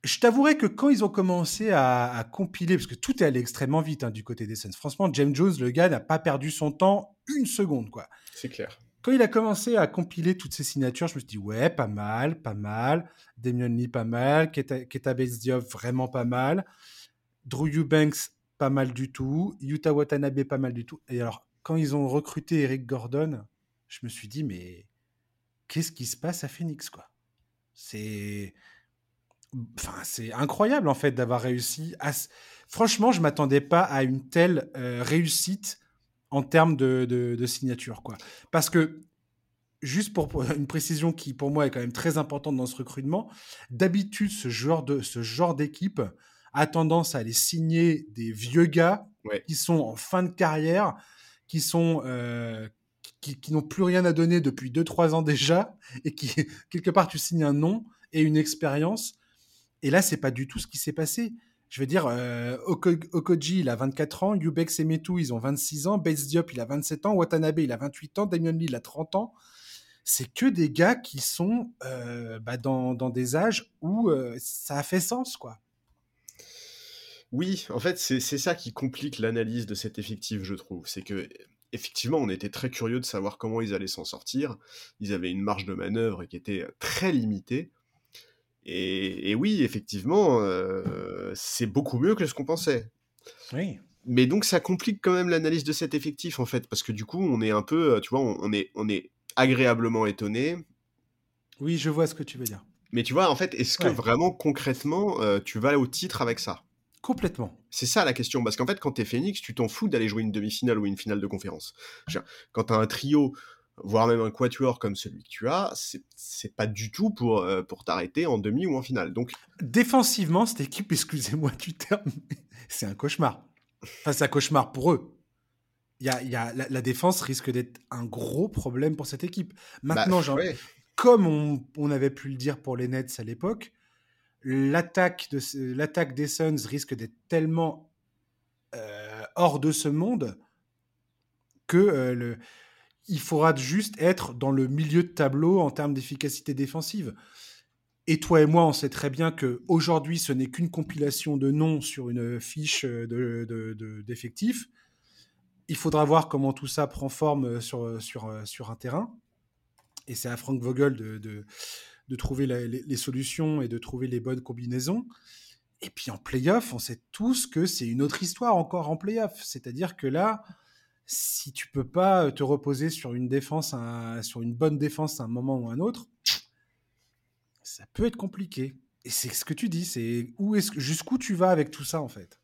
Je t'avouerai que quand ils ont commencé à, compiler, parce que tout est allé extrêmement vite hein, du côté des Suns, franchement, James Jones, le gars, n'a pas perdu son temps une seconde. quoi. C'est clair. Quand il a commencé à compiler toutes ces signatures, je me suis dit, ouais, pas mal, pas mal. Damian Lee, pas mal. Keta, Keta Diop, vraiment pas mal. Drew Eubanks, pas mal du tout. Yuta Watanabe, pas mal du tout. Et alors, quand ils ont recruté Eric Gordon, je me suis dit, mais qu'est-ce qui se passe à Phoenix, quoi? C'est. Enfin, c'est incroyable, en fait, d'avoir réussi à. Franchement, je m'attendais pas à une telle euh, réussite en termes de, de, signature, quoi. Parce que juste pour une précision qui pour moi est quand même très importante dans ce recrutement, d'habitude ce genre de ce genre d'équipe a tendance à aller signer des vieux gars qui sont en fin de carrière, qui sont euh, qui, n'ont plus rien à donner depuis 2-3 ans déjà, et qui <laughs> quelque part tu signes un nom et une expérience. Et là, c'est pas du tout ce qui s'est passé. Je veux dire, euh, Okoji, il a 24 ans, Yubex et Metu, ils ont 26 ans, Bates Diop, il a 27 ans, Watanabe, il a 28 ans, Damien Lee, il a 30 ans. C'est que des gars qui sont euh, bah, dans, dans, des âges où ça a fait sens, quoi. Oui, en fait, c'est ça qui complique l'analyse de cet effectif, je trouve. C'est que, effectivement, on était très curieux de savoir comment ils allaient s'en sortir. Ils avaient une marge de manœuvre qui était très limitée. Et, oui, effectivement, euh, c'est beaucoup mieux que ce qu'on pensait. Oui. Mais donc, ça complique quand même l'analyse de cet effectif, en fait, parce que du coup, on est un peu, tu vois, on, est, on est agréablement étonné. Oui, je vois ce que tu veux dire. Mais tu vois, en fait, est-ce que vraiment, concrètement, euh, tu vas au titre avec ça? Complètement. C'est ça la question, parce qu'en fait, quand t'es Phoenix, tu t'en fous d'aller jouer une demi-finale ou une finale de conférence. Quand t'as un trio, voire même un quatuor comme celui que tu as, c'est pas du tout pour, euh, pour t'arrêter en demi ou en finale. Donc Défensivement, cette équipe, <laughs> excusez-moi du terme, <laughs> c'est un cauchemar. Enfin, c'est un cauchemar pour eux. Y a, y a, la, défense risque d'être un gros problème pour cette équipe. Bah, Maintenant, comme on, on, avait pu le dire pour les Nets à l'époque, l'attaque de l'attaque des Suns risque d'être tellement euh, hors de ce monde que euh, il faudra juste être dans le milieu de tableau en termes d'efficacité défensive. Et toi et moi, on sait très bien que aujourd'hui, ce n'est qu'une compilation de noms sur une fiche d'effectifs. De, de, il faudra voir comment tout ça prend forme sur, un terrain. Et c'est à Frank Vogel de trouver les, solutions et de trouver les bonnes combinaisons. Et puis en playoff, on sait tous que c'est une autre histoire encore en playoff. C'est-à-dire que là, si tu peux pas te reposer sur une défense, sur une bonne défense à un moment ou un autre, ça peut être compliqué. Et c'est ce que tu dis, c'est où est-ce jusqu'où tu vas avec tout ça en fait?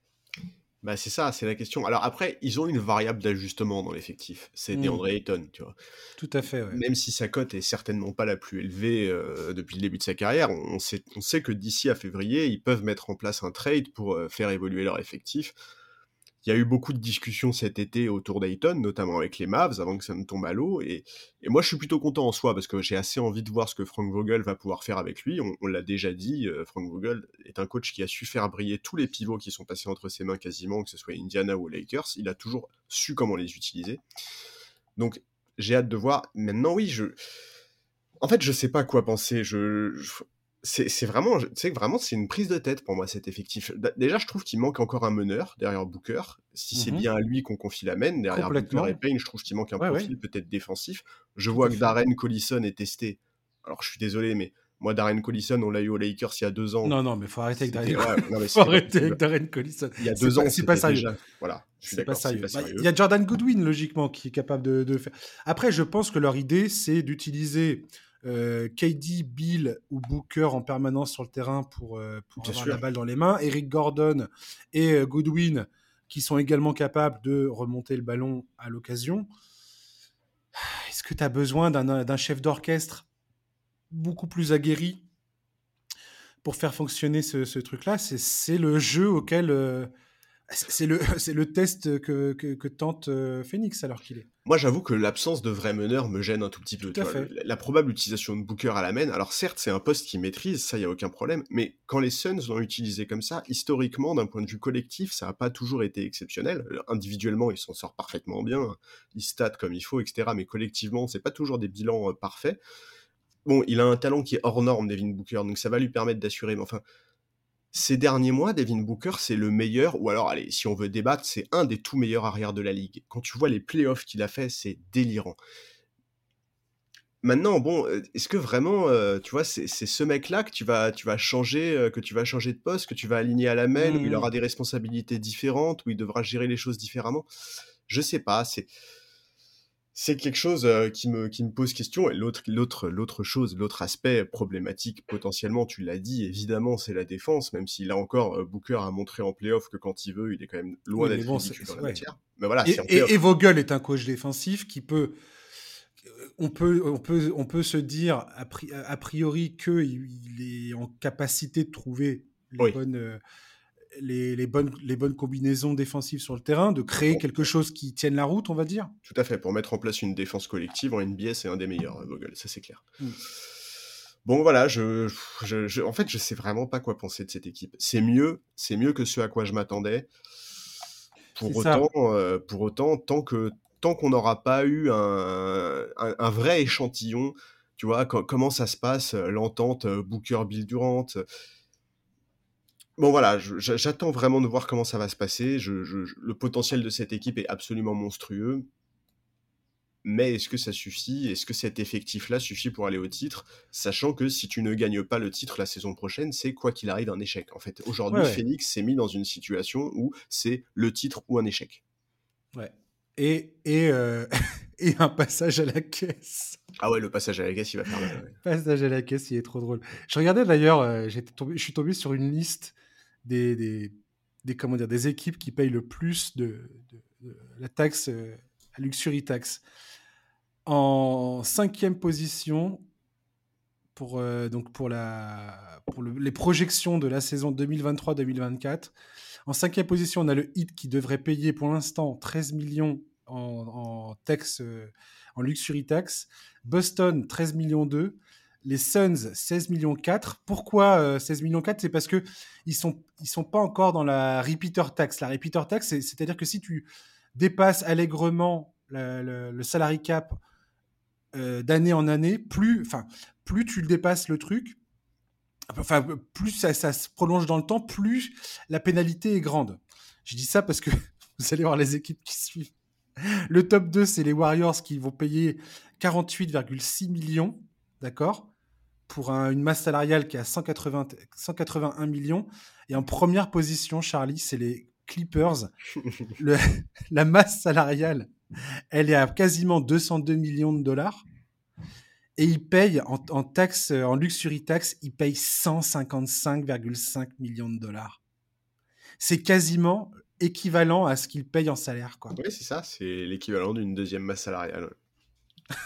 Bah c'est ça, c'est la question. Alors après, ils ont une variable d'ajustement dans l'effectif. C'est mmh. DeAndre Ayton, tu vois. Tout à fait. Même si sa cote est certainement pas la plus élevée euh, depuis le début de sa carrière, on sait, on sait que d'ici à février, ils peuvent mettre en place un trade pour euh, faire évoluer leur effectif. Il y a eu beaucoup de discussions cet été autour d'Ayton, notamment avec les Mavs, avant que ça ne tombe à l'eau. Et, moi, je suis plutôt content en soi, parce que j'ai assez envie de voir ce que Frank Vogel va pouvoir faire avec lui. On, l'a déjà dit, euh, Frank Vogel est un coach qui a su faire briller tous les pivots qui sont passés entre ses mains quasiment, que ce soit Indiana ou Lakers. Il a toujours su comment les utiliser. Donc, j'ai hâte de voir. Maintenant, oui, je... En fait, je sais pas quoi penser. je c'est vraiment, tu sais, vraiment, c'est une prise de tête pour moi cet effectif. Déjà, je trouve qu'il manque encore un meneur derrière Booker. Si c'est mmh bien à lui qu'on confie la main, derrière Booker et Payne, je trouve qu'il manque un profil peut-être défensif. Je vois que Darren Collison est testé. Alors, je suis désolé, mais moi, Darren Collison, on l'a eu aux Lakers il y a deux ans. Non, non, mais faut arrêter avec Darren. Ouais, <laughs> faut arrêter avec Darren Collison. Il y a deux ans, c'est pas sérieux. Voilà, c'est pas, sérieux. Bah, il y a Jordan Goodwin, logiquement, qui est capable de, de faire. Après, je pense que leur idée, c'est d'utiliser euh, KD, Bill ou Booker en permanence sur le terrain pour, euh, pour avoir la balle dans les mains, Eric Gordon et euh, Goodwin qui sont également capables de remonter le ballon à l'occasion. Est-ce que tu as besoin d'un chef d'orchestre beaucoup plus aguerri pour faire fonctionner ce, ce truc-là? C'est le jeu auquel c'est le, <laughs> le test que, que, tente euh, Phoenix alors qu'il est. Moi, j'avoue que l'absence de vrai meneur me gêne un tout petit peu. La, probable utilisation de Booker à la main, alors certes, c'est un poste qu'il maîtrise, ça, il n'y a aucun problème, mais quand les Suns l'ont utilisé comme ça, historiquement, d'un point de vue collectif, ça n'a pas toujours été exceptionnel. Individuellement, il s'en sort parfaitement bien, il stat comme il faut, etc., mais collectivement, c'est pas toujours des bilans euh, parfaits. Bon, il a un talent qui est hors norme, Devin Booker, donc ça va lui permettre d'assurer, mais enfin, ces derniers mois, Devin Booker, c'est le meilleur, ou alors, allez, si on veut débattre, c'est un des tout meilleurs arrières de la ligue. Quand tu vois les playoffs qu'il a fait, c'est délirant. Maintenant, bon, euh, est-ce que vraiment, euh, tu vois, c'est ce mec-là que tu vas, tu vas changer, euh, que tu vas changer de poste, que tu vas aligner à la main, où il mmh. aura des responsabilités différentes, où il devra gérer les choses différemment? Je sais pas. C'est c'est quelque chose qui, me, qui me pose question. Et l'autre, l'autre, l'autre chose, l'autre aspect problématique potentiellement, tu l'as dit, évidemment, c'est la défense, même si là encore, Booker a montré en playoff que quand il veut, il est quand même loin d'être bon, dans la matière. Mais voilà, et, Vogel est un coach défensif qui peut... On peut, on, peut, on peut se dire a, priori qu'il est en capacité de trouver les bonnes les, bonnes, les bonnes combinaisons défensives sur le terrain, de créer quelque chose qui tienne la route, on va dire? Tout à fait. Pour mettre en place une défense collective en NBA, c'est un des meilleurs, euh, Vogel, ça c'est clair. Mm. Bon voilà, je, je, en fait, je sais vraiment pas quoi penser de cette équipe. C'est mieux, c'est mieux que ce à quoi je m'attendais. Pour autant, euh, pour autant, tant que tant qu'on n'aura pas eu un, un, vrai échantillon, tu vois, comment ça se passe, euh, l'entente Booker Bill Durant, Bon voilà, j'attends vraiment de voir comment ça va se passer. le potentiel de cette équipe est absolument monstrueux. Mais est-ce que ça suffit? Est-ce que cet effectif-là suffit pour aller au titre? Sachant que si tu ne gagnes pas le titre la saison prochaine, c'est quoi qu'il arrive un échec. En fait, aujourd'hui, Phoenix s'est mis dans une situation où c'est le titre ou un échec. Ouais. Et, et, euh, <laughs> et un passage à la caisse. Ah ouais, le passage à la caisse, il va faire mal. Le passage à la caisse, il est trop drôle. Je regardais d'ailleurs, euh, je suis tombé sur une liste des, des, comment dire, des équipes qui payent le plus de, la taxe, euh, la luxury tax. En cinquième position, pour, euh, donc pour, la, pour les projections de la saison 2023-2024, en cinquième position, on a le HIT qui devrait payer pour l'instant 13 millions en, en taxe, euh, en luxury tax. Boston, 13 millions 2 les Suns 16 millions 4. Pourquoi 16 euh, millions 4 C'est parce que ils sont ils sont pas encore dans la repeater tax. La repeater tax, c'est-à-dire que si tu dépasses allègrement le, salary cap euh, d'année en année, plus enfin plus tu le dépasses le truc, enfin plus ça, ça, se prolonge dans le temps, plus la pénalité est grande. Je dis ça parce que <laughs> vous allez voir les équipes qui suivent. Le top 2, c'est les Warriors qui vont payer 48,6 millions, d'accord pour une masse salariale qui est à 180, 181 millions. Et en première position, Charlie, c'est les Clippers. <laughs> la masse salariale, elle est à quasiment 202 millions de dollars. Et il paye en, en taxe, en luxury tax, il paye 155,5 millions de dollars. C'est quasiment équivalent à ce qu'il paye en salaire. Quoi. Oui, c'est ça, c'est l'équivalent d'une deuxième masse salariale. <laughs>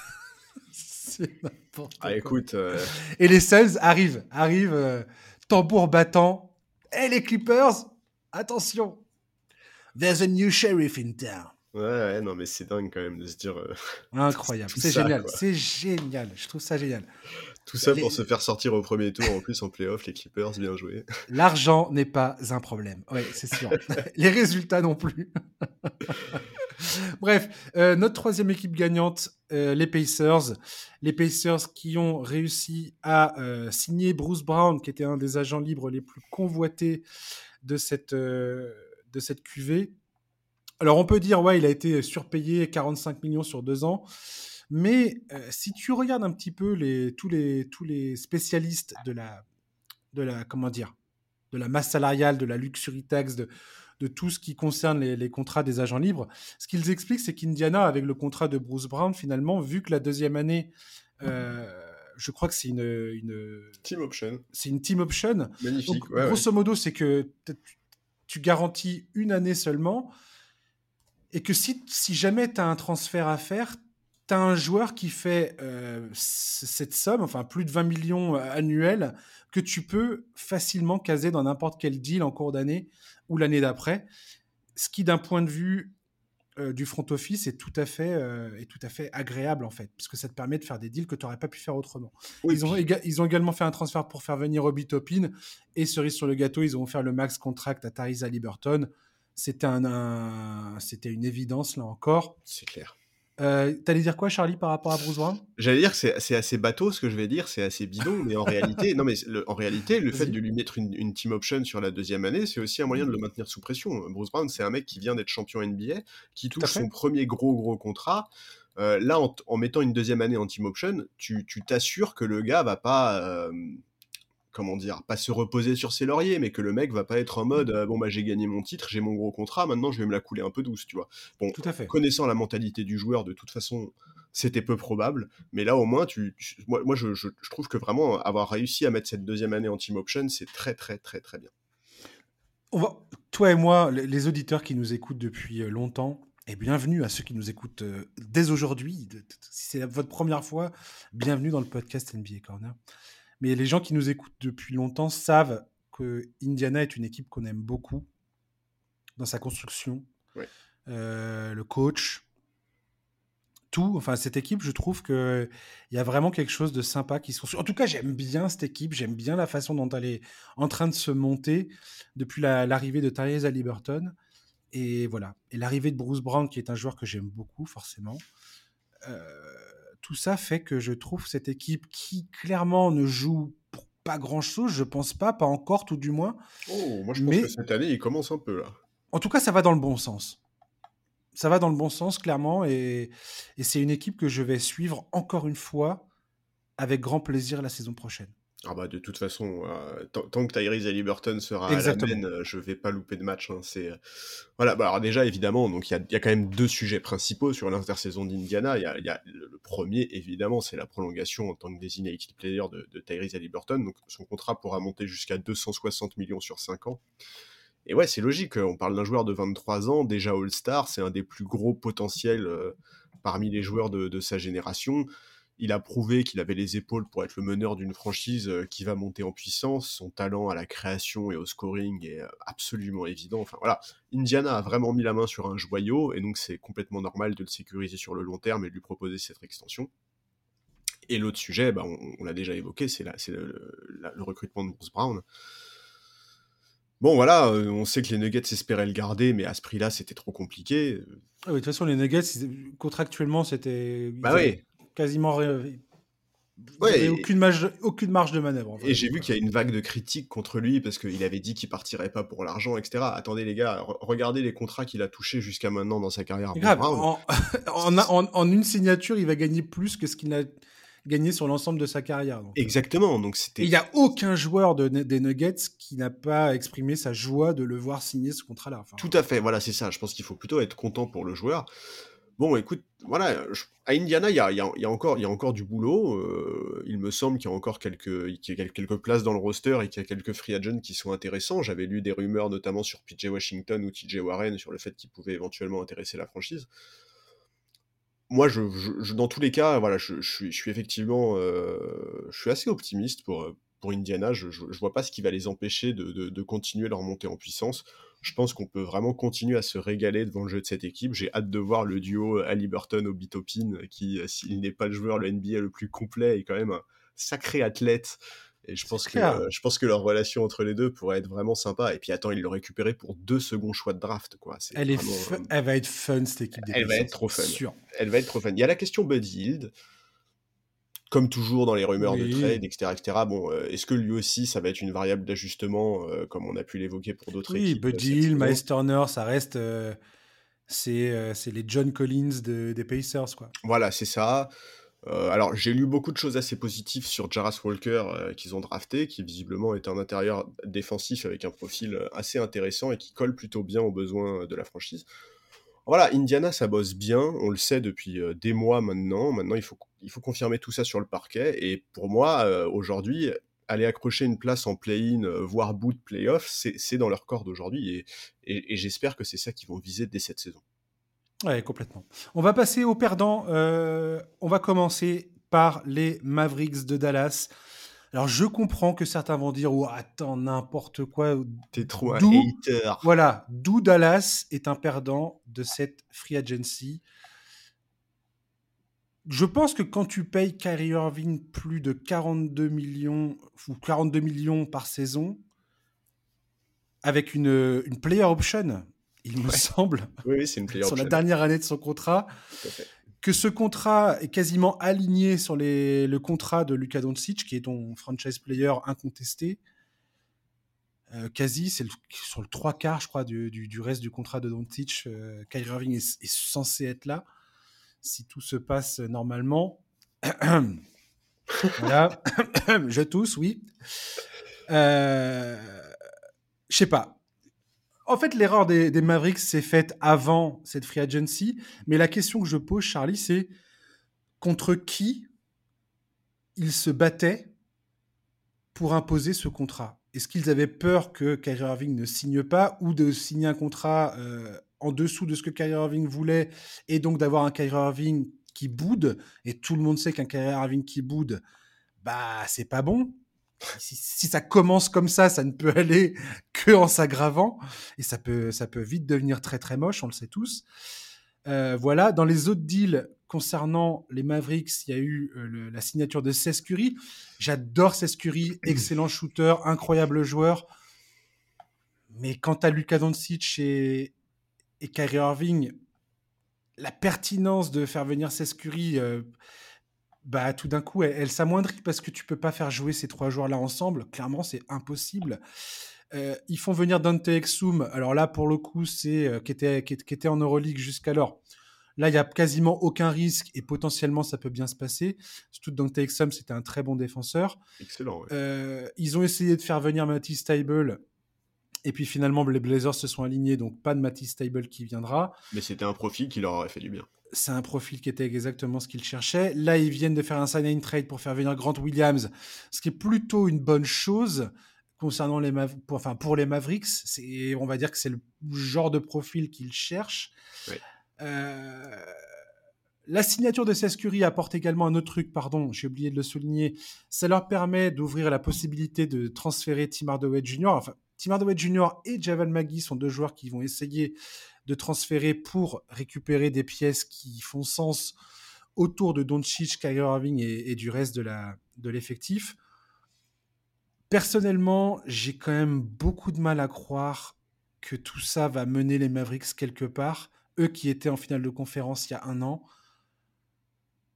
<laughs> c'est n'importe ah, écoute. Euh, Et les Suns arrivent, arrivent, euh, tambour battant. Et les Clippers, attention, there's a new sheriff in town. Ouais, ouais, non, mais c'est dingue quand même de se dire. Euh, <laughs> Incroyable, c'est génial, c'est génial, je trouve ça génial. Tout ça pour se faire sortir au premier tour, en plus en playoff, les Clippers, bien joué. <laughs> L'argent n'est pas un problème, oui, c'est sûr. les résultats non plus. <laughs> Bref, euh, notre troisième équipe gagnante, euh, les Pacers. Les Pacers qui ont réussi à signer Bruce Brown, qui était un des agents libres les plus convoités de cette, de cette QV alors on peut dire, ouais, il a été surpayé 45 millions sur deux ans. Mais euh, si tu regardes un petit peu les, tous, les, tous les spécialistes de la, de la, comment dire, de la masse salariale, de la luxury tax, de, de tout ce qui concerne les, contrats des agents libres, ce qu'ils expliquent, c'est qu'Indiana, avec le contrat de Bruce Brown, finalement, vu que la deuxième année, euh, je crois que c'est une, une, team option. C'est une team option. Magnifique. grosso modo, c'est que tu garantis une année seulement et que si, si jamais tu as un transfert à faire, tu as un joueur qui fait euh, cette somme, enfin plus de 20 millions euh, annuels, que tu peux facilement caser dans n'importe quel deal en cours d'année ou l'année d'après. Ce qui, d'un point de vue euh, du front office, est tout, à fait, est tout à fait agréable, en fait, puisque ça te permet de faire des deals que tu n'aurais pas pu faire autrement. ils, ont ils ont également fait un transfert pour faire venir Obi Topin, et cerise sur le gâteau, ils ont offert le max contract à Tyrese Liberton c'était un, c'était une évidence là encore. C'est clair. Euh, T'allais dire quoi, Charlie, par rapport à Bruce Brown J'allais dire que c'est assez bateau ce que je vais dire, c'est assez bidon, mais en réalité, non, mais en réalité, le fait de lui mettre une, team option sur la deuxième année, c'est aussi un moyen de le maintenir sous pression. Bruce Brown, c'est un mec qui vient d'être champion NBA, qui touche son premier gros gros contrat. Euh, là, en, mettant une deuxième année en team option, tu t'assures que le gars va pas euh, comment dire, pas se reposer sur ses lauriers, mais que le mec va pas être en mode euh, bon bah j'ai gagné mon titre, j'ai mon gros contrat, maintenant je vais me la couler un peu douce, tu vois. Bon, Tout à fait. connaissant la mentalité du joueur, de toute façon, c'était peu probable, mais là au moins, tu, moi, moi je, je, trouve que vraiment avoir réussi à mettre cette deuxième année en team option, c'est très très très très bien. On va, toi et moi, les auditeurs qui nous écoutent depuis euh, longtemps, et bienvenue à ceux qui nous écoutent euh, dès aujourd'hui. Si c'est votre première fois, bienvenue dans le podcast NBA Corner. Mais les gens qui nous écoutent depuis longtemps savent que Indiana est une équipe qu'on aime beaucoup dans sa construction. Euh, le coach, tout. Enfin, cette équipe, je trouve qu'il y a vraiment quelque chose de sympa qui se construit. En tout cas, j'aime bien cette équipe. J'aime bien la façon dont elle est en train de se monter depuis l'arrivée de Tyrese Liberton. Et voilà. Et l'arrivée de Bruce Brown, qui est un joueur que j'aime beaucoup, forcément. Euh, tout ça fait que je trouve cette équipe qui clairement ne joue pour pas grand chose, je pense pas, pas encore tout du moins. Oh, moi je pense que cette année il commence un peu là. En tout cas, ça va dans le bon sens. Ça va dans le bon sens, clairement, et, et c'est une équipe que je vais suivre encore une fois avec grand plaisir la saison prochaine. Ah bah de toute façon, euh, tant que Tyrese Liberton sera à la main, euh, je vais pas louper de match. Hein, c'est euh, voilà. Bah alors déjà évidemment, donc il y a, quand même deux sujets principaux sur l'intersaison d'Indiana. Il y a, le, premier évidemment, c'est la prolongation en tant que designated player de, de Tyrese Liberton. Donc son contrat pourra monter jusqu'à 260 millions sur 5 ans. Et ouais, c'est logique. On parle d'un joueur de 23 ans, déjà All-Star. C'est un des plus gros potentiels parmi les joueurs de, de sa génération il a prouvé qu'il avait les épaules pour être le meneur d'une franchise euh, qui va monter en puissance. Son talent à la création et au scoring est euh, absolument évident. Enfin voilà, Indiana a vraiment mis la main sur un joyau et donc c'est complètement normal de le sécuriser sur le long terme et de lui proposer cette extension. Et l'autre sujet, bah, on, l'a déjà évoqué, c'est le, recrutement de Bruce Brown. Bon, voilà, euh, on sait que les Nuggets espéraient le garder, mais à ce prix-là, c'était trop compliqué. Ah de toute façon, les Nuggets, contractuellement, c'était. Bah oui quasiment Ouais, aucune, marge, aucune marge de manœuvre. Et j'ai vu qu'il y a une vague de critiques contre lui parce qu'il avait dit qu'il partirait pas pour l'argent, etc. Attendez les gars, regardez les contrats qu'il a touchés jusqu'à maintenant dans sa carrière. <laughs> En, une signature, il va gagner plus que ce qu'il a gagné sur l'ensemble de sa carrière. Euh. Exactement. Donc c'était. Il n'y a aucun joueur de, des Nuggets qui n'a pas exprimé sa joie de le voir signer ce contrat-là. Tout à fait. Voilà, c'est ça. Je pense qu'il faut plutôt être content pour le joueur. Bon, écoute, voilà, à Indiana, il y a, encore, du boulot. Euh, il me semble qu'il y a encore quelques, quelques places dans le roster et qu'il y a quelques free agents qui sont intéressants. J'avais lu des rumeurs, notamment sur PJ Washington ou TJ Warren, sur le fait qu'ils pouvaient éventuellement intéresser la franchise. Moi, dans tous les cas, voilà, je suis, effectivement, euh, je suis assez optimiste pour, pour Indiana. Je, ne vois pas ce qui va les empêcher de, de, de continuer leur montée en puissance je pense qu'on peut vraiment continuer à se régaler devant le jeu de cette équipe. J'ai hâte de voir le duo Halliburton-Obitopin, qui, euh, s'il n'est pas le joueur le NBA le plus complet, est quand même un sacré athlète. Et je pense, que, je pense que leur relation entre les deux pourrait être vraiment sympa. Et puis attends, il l'a récupéré pour deux seconds choix de draft. Quoi. Elle, est euh, elle va être fun, cette équipe. Elle va être trop fun. Elle va être trop fun. Il y a la question Buddy Hield comme toujours dans les rumeurs de trade, etc. etc. Bon, euh, est-ce que lui aussi, ça va être une variable d'ajustement, euh, comme on a pu l'évoquer pour d'autres oui, équipes Oui, Buddy Hill, Miles Turner, ça reste. Euh, c'est les John Collins des Pacers, quoi. Voilà, c'est ça. alors, j'ai lu beaucoup de choses assez positives sur Jarras Walker qu'ils ont drafté, qui visiblement est un intérieur défensif avec un profil assez intéressant et qui colle plutôt bien aux besoins de la franchise. Voilà, Indiana, ça bosse bien, on le sait depuis des mois maintenant. Maintenant, il faut, confirmer tout ça sur le parquet. Et pour moi, aujourd'hui, aller accrocher une place en play-in, voire bout de play-off, c'est dans leur corps d'aujourd'hui. Et, j'espère que c'est ça qu'ils vont viser dès cette saison. Ouais, complètement. On va passer aux perdants. on va commencer par les Mavericks de Dallas. Alors, je comprends que certains vont dire oh, attends, n'importe quoi. T'es trop un hater. Voilà, d'où Dallas est un perdant de cette free agency. Je pense que quand tu payes Kyrie Irving plus de 42 millions ou 42 millions par saison, avec une, une player option, il me semble, oui, c'est une <laughs> player sur la dernière année de son contrat, que ce contrat est quasiment aligné sur le contrat de Luka Doncic, qui est ton franchise player incontesté. Euh, quasi, c'est sur le trois quarts, je crois, du, du, reste du contrat de Doncic. Euh, Kyrie Irving est, censé être là, si tout se passe normalement. <coughs> voilà, <coughs> je tousse, oui. Euh, je sais pas. En fait, l'erreur des, Mavericks s'est faite avant cette free agency. Mais la question que je pose, Charlie, c'est contre qui ils se battaient pour imposer ce contrat? Est-ce qu'ils avaient peur que Kyrie Irving ne signe pas ou de signer un contrat euh, en dessous de ce que Kyrie Irving voulait et donc d'avoir un Kyrie Irving qui boude? Et tout le monde sait qu'un Kyrie Irving qui boude, bah, c'est pas bon si, ça commence comme ça, ça ne peut <laughs> aller que en s'aggravant et ça peut, ça peut vite devenir très très moche, on le sait tous. Euh, voilà, dans les autres deals concernant les Mavericks, il y a eu euh, la signature de Sescuri. J'adore Sescuri, <clears throat> excellent shooter, incroyable joueur. Mais quant à Luka Doncic et, et Kyrie Irving, la pertinence de faire venir Sescuri, euh, bah, tout d'un coup, elle, s'amoindrit parce que tu peux pas faire jouer ces trois joueurs-là ensemble. Clairement, c'est impossible. Euh, ils font venir Dante Exum. Alors là, pour le coup, c'est euh, qui, était, qui, était en Euroleague jusqu'alors. Là, il y a quasiment aucun risque et potentiellement, ça peut bien se passer. Surtout Dante Exum, c'était un très bon défenseur. Excellent. Euh, ils ont essayé de faire venir Matisse Stable. Et puis finalement, les Blazers se sont alignés, donc pas de Matisse Stable qui viendra. Mais c'était un profil qui leur aurait fait du bien c'est un profil qui était exactement ce qu'ils cherchaient. Là, ils viennent de faire un sign-in trade pour faire venir Grant Williams, ce qui est plutôt une bonne chose concernant les pour, enfin, pour les Mavericks. C'est, on va dire que c'est le genre de profil qu'ils cherchent. Euh, la signature de Sescuri apporte également un autre truc, pardon, j'ai oublié de le souligner. Ça leur permet d'ouvrir la possibilité de transférer Tim Hardaway Jr. Enfin, Tim Hardaway Jr. et Javal Magui sont deux joueurs qui vont essayer de transférer pour récupérer des pièces qui font sens autour de Doncic, Kyrie Irving et, du reste de l'effectif. Personnellement, j'ai quand même beaucoup de mal à croire que tout ça va mener les Mavericks quelque part, eux qui étaient en finale de conférence il y a un an.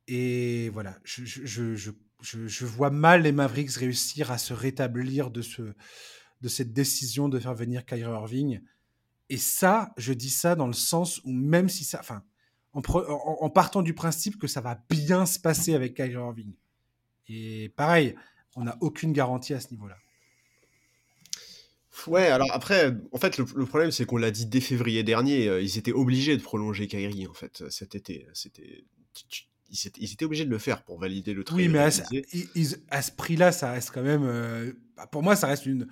Et voilà, je, je, vois mal les Mavericks réussir à se rétablir de, ce, de cette décision de faire venir Kyrie Irving. Et ça, je dis ça dans le sens où même si ça, enfin, en, partant du principe que ça va bien se passer avec Kyrie Irving. Et pareil, on n'a aucune garantie à ce niveau-là. Ouais, alors après, en fait, le, problème, c'est qu'on l'a dit dès février dernier, euh, ils étaient obligés de prolonger Kyrie, en fait, cet été. C'était, ils, étaient, obligés de le faire pour valider le trade. Oui, mais à, ce prix-là, ça reste quand même. Euh, bah, pour moi, ça reste une.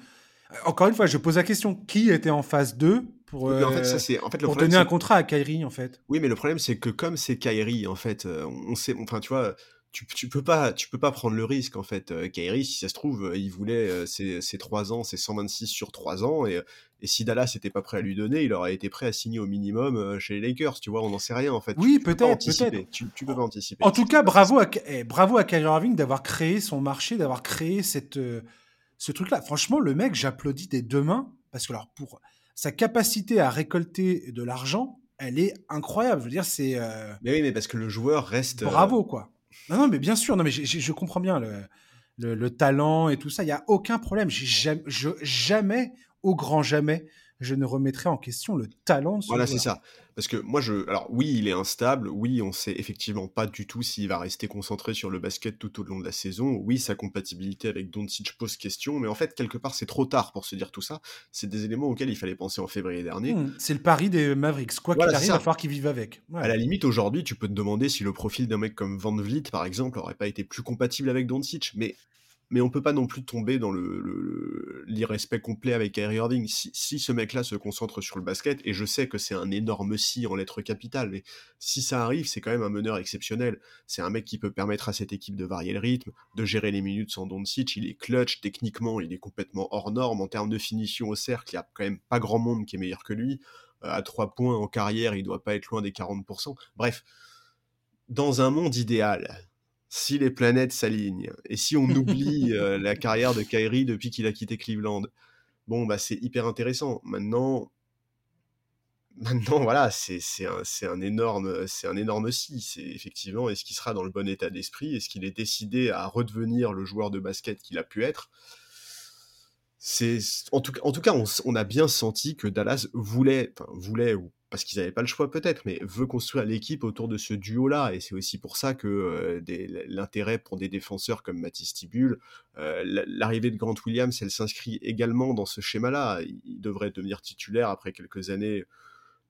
Encore une fois, je pose la question. Qui était en phase 2 pour, en fait, ça, euh, en fait, pour donner un contrat à Kyrie, en fait? Oui, mais le problème, c'est que comme c'est Kyrie, en fait, on sait. Enfin, tu vois tu, tu, peux pas tu peux pas prendre le risque en fait euh, Kyrie si ça se trouve il voulait euh, ses, ses 3 ans ses 126 sur 3 ans et, et si Dallas n'était pas prêt à lui donner il aurait été prêt à signer au minimum euh, chez les Lakers tu vois on n'en sait rien en fait. Oui peut-être peut-être. Tu, tu, peux pas anticiper. En tout cas bravo à eh, bravo à Kyrie Irving d'avoir créé son marché d'avoir créé cette ce truc là franchement le mec j'applaudis des deux mains parce que alors pour sa capacité à récolter de l'argent elle est incroyable je veux dire c'est mais oui mais parce que le joueur reste bravo quoi non, non, mais bien sûr, non, mais je comprends bien le, le, talent et tout ça. Il n'y a aucun problème. Jamais, je, jamais, au grand jamais, je ne remettrai en question le talent de ce Voilà, c'est ça. Parce que moi, je. Alors, oui, il est instable. Oui, on sait effectivement pas du tout s'il va rester concentré sur le basket tout au long de la saison. Oui, sa compatibilité avec Doncic pose question. Mais en fait, quelque part, c'est trop tard pour se dire tout ça. C'est des éléments auxquels il fallait penser en février dernier. Mmh, c'est le pari des Mavericks. Quoi qu'il arrive, il va falloir qu'ils vivent avec. À la limite, aujourd'hui, tu peux te demander si le profil d'un mec comme Van Vliet, par exemple, aurait pas été plus compatible avec Doncic. Mais mais on peut pas non plus tomber dans l'irrespect complet avec Kyrie Irving. Si, ce mec-là se concentre sur le basket, et je sais que c'est un énorme si en lettres capitales, mais si ça arrive, c'est quand même un meneur exceptionnel. C'est un mec qui peut permettre à cette équipe de varier le rythme, de gérer les minutes sans Doncic. Il est clutch techniquement, il est complètement hors norme en termes de finition au cercle. Il y a quand même pas grand monde qui est meilleur que lui. Euh, à trois points en carrière, il doit pas être loin des 40%. Bref, dans un monde idéal, si les planètes s'alignent et si on <laughs> oublie euh, la carrière de Kyrie depuis qu'il a quitté Cleveland, bon, bah, c'est hyper intéressant. Maintenant, maintenant voilà, c'est un, un, énorme, c'est un énorme si. C'est effectivement, est-ce qu'il sera dans le bon état d'esprit? Est-ce qu'il est décidé à redevenir le joueur de basket qu'il a pu être? C'est en tout, en tout cas, on, a bien senti que Dallas voulait, voulait ou parce qu'ils n'avaient pas le choix peut-être, mais veut construire l'équipe autour de ce duo-là. Et c'est aussi pour ça que euh, l'intérêt pour des défenseurs comme Mathis Tibul, euh, l'arrivée de Grant Williams, elle s'inscrit également dans ce schéma-là. Il devrait devenir titulaire après quelques années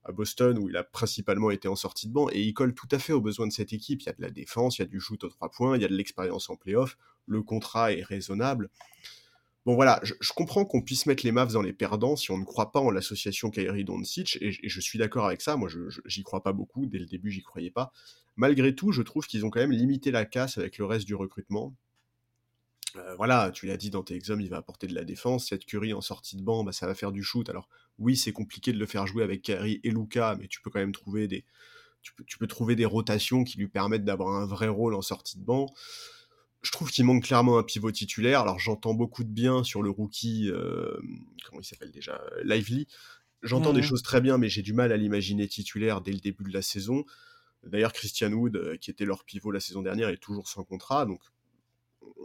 à Boston où il a principalement été en sortie de banc et il colle tout à fait aux besoins de cette équipe. Il y a de la défense, il y a du shoot aux trois points, il y a de l'expérience en playoff, le contrat est raisonnable. Bon voilà, je, comprends qu'on puisse mettre les Mavs dans les perdants si on ne croit pas en l'association Kyrie Doncic, et, je suis d'accord avec ça, moi j'y crois pas beaucoup, dès le début j'y croyais pas. Malgré tout, je trouve qu'ils ont quand même limité la casse avec le reste du recrutement. Euh, voilà, tu l'as dit dans tes examens, il va apporter de la défense. Cette Curry en sortie de banc, bah, ça va faire du shoot. Alors oui, c'est compliqué de le faire jouer avec Kyrie et Luca, mais tu peux quand même trouver des, tu peux trouver des rotations qui lui permettent d'avoir un vrai rôle en sortie de banc je trouve qu'il manque clairement un pivot titulaire. Alors j'entends beaucoup de bien sur le rookie, euh, comment il s'appelle déjà, Lively. J'entends des mmh choses très bien, mais j'ai du mal à l'imaginer titulaire dès le début de la saison. D'ailleurs, Christian Wood, euh, qui était leur pivot la saison dernière, est toujours sans contrat. Donc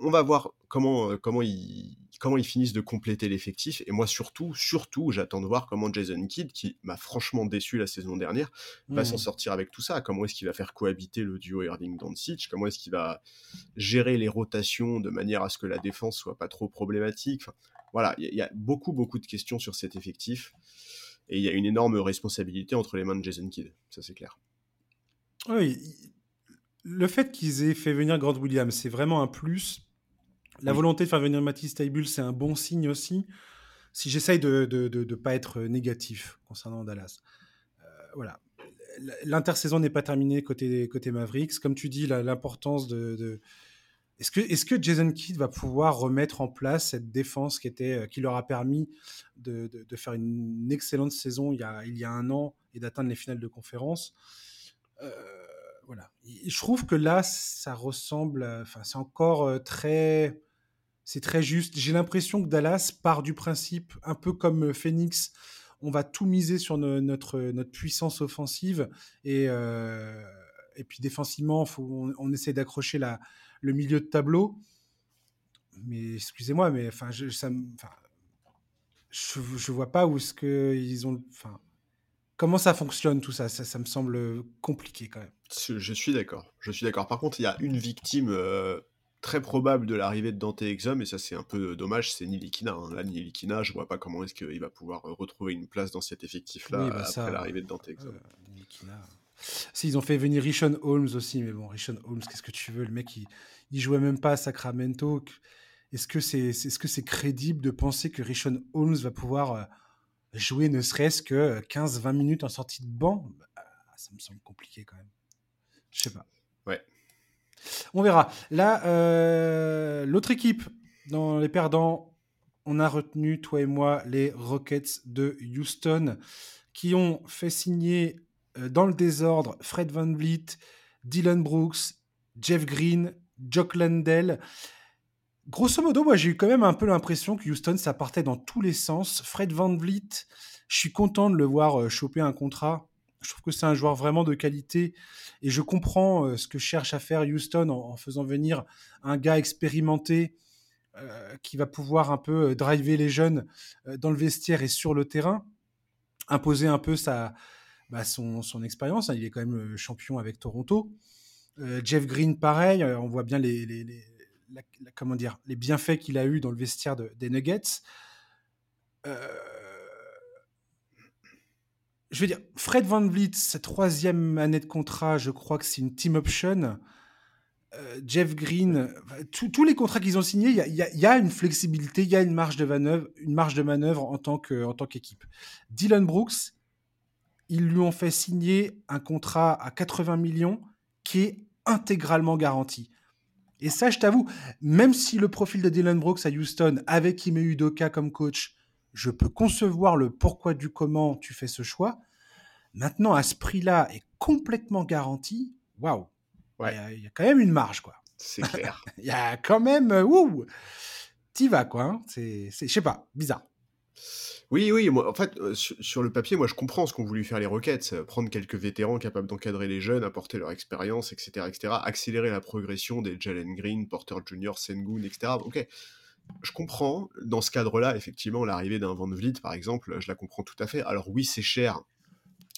on va voir comment, euh, comment, ils, comment ils finissent de compléter l'effectif. Et moi, surtout, surtout, j'attends de voir comment Jason Kidd, qui m'a franchement déçu la saison dernière, va s'en mmh. sortir avec tout ça. Comment est-ce qu'il va faire cohabiter le duo Irving Doncic? Comment est-ce qu'il va gérer les rotations de manière à ce que la défense soit pas trop problématique? Voilà, il y, a beaucoup, beaucoup de questions sur cet effectif. Et il y a une énorme responsabilité entre les mains de Jason Kidd, ça c'est clair. Oui, le fait qu'ils aient fait venir Grant Williams, c'est vraiment un plus. La volonté de faire venir Matisse Taibul, c'est un bon signe aussi. Si j'essaye de ne pas être négatif concernant Dallas. Euh, voilà. L'intersaison n'est pas terminée côté, côté Mavericks. Comme tu dis, l'importance de. Est-ce que, est que Jason Kidd va pouvoir remettre en place cette défense qui, était, qui leur a permis de, de, faire une excellente saison il y a, il y a un an et d'atteindre les finales de conférence? Euh, voilà. je trouve que là, ça ressemble. Enfin, c'est encore euh, très. C'est très juste. J'ai l'impression que Dallas part du principe, un peu comme euh, Phoenix, on va tout miser sur notre, notre puissance offensive et, euh, et puis défensivement, faut, on, essaie d'accrocher le milieu de tableau. Mais excusez-moi, mais enfin, je, ça, je, je vois pas où est-ce qu'ils ont. Enfin, Comment ça fonctionne tout ça, ça, me semble compliqué quand même. Je suis d'accord. Je suis d'accord. Par contre, il y a une victime, euh, très probable de l'arrivée de Dante Exum, et ça c'est un peu dommage, c'est Nilikina. Hein. Là, Nilikina, je vois pas comment est-ce qu'il va pouvoir retrouver une place dans cet effectif-là bah après l'arrivée de Dante Exum. Si, ils ont fait venir Rishon Holmes aussi, mais bon, Rishon Holmes, qu'est-ce que tu veux? Le mec, il, il jouait même pas à Sacramento. Est-ce que c'est est, -ce c'est crédible de penser que Rishon Holmes va pouvoir euh, jouer ne serait-ce que 15-20 minutes en sortie de banc bah, Ça me semble compliqué quand même. Je sais pas. Ouais. On verra. Là, euh, l'autre équipe, dans les perdants, on a retenu, toi et moi, les Rockets de Houston, qui ont fait signer euh, dans le désordre Fred Van Vliet, Dylan Brooks, Jeff Green, Jock Landell. Grosso modo, moi j'ai eu quand même un peu l'impression que Houston, ça partait dans tous les sens. Fred Van Vliet, je suis content de le voir euh, choper un contrat. Je trouve que c'est un joueur vraiment de qualité et je comprends euh, ce que cherche à faire Houston en, faisant venir un gars expérimenté euh, qui va pouvoir un peu driver les jeunes dans le vestiaire et sur le terrain, imposer un peu sa, bah, son, expérience. Hein. Il est quand même champion avec Toronto. Jeff Green, pareil, on voit bien les comment dire, les bienfaits qu'il a eu dans le vestiaire des Nuggets. Euh, je veux dire, Fred Van Vliet, sa troisième année de contrat, je crois que c'est une team option. Euh, Jeff Green, tous les contrats qu'ils ont signés, il y, a une flexibilité, il y a une marge de manœuvre, une marge de manœuvre en tant qu'équipe. Dylan Brooks, ils lui ont fait signer un contrat à 80 millions qui est intégralement garanti. Et ça, je t'avoue, même si le profil de Dylan Brooks à Houston, avec Ime Udoka comme coach, je peux concevoir le pourquoi du comment tu fais ce choix. Maintenant, à ce prix-là, est complètement garanti. Waouh! Il y, a quand même une marge, quoi. C'est clair. <laughs> Il y a quand même. Euh, ouh! T'y vas, quoi. Hein. C'est, je sais pas, bizarre. Oui, oui, moi, en fait, sur, le papier, moi je comprends ce qu'ont voulu faire les euh, prendre quelques vétérans capables d'encadrer les jeunes, apporter leur expérience, etc., etc., accélérer la progression des Jalen Green, Porter Jr., Sengun, etc. Ok, je comprends, dans ce cadre-là, effectivement, l'arrivée d'un Van Vliet, par exemple, je la comprends tout à fait. Alors oui, c'est cher,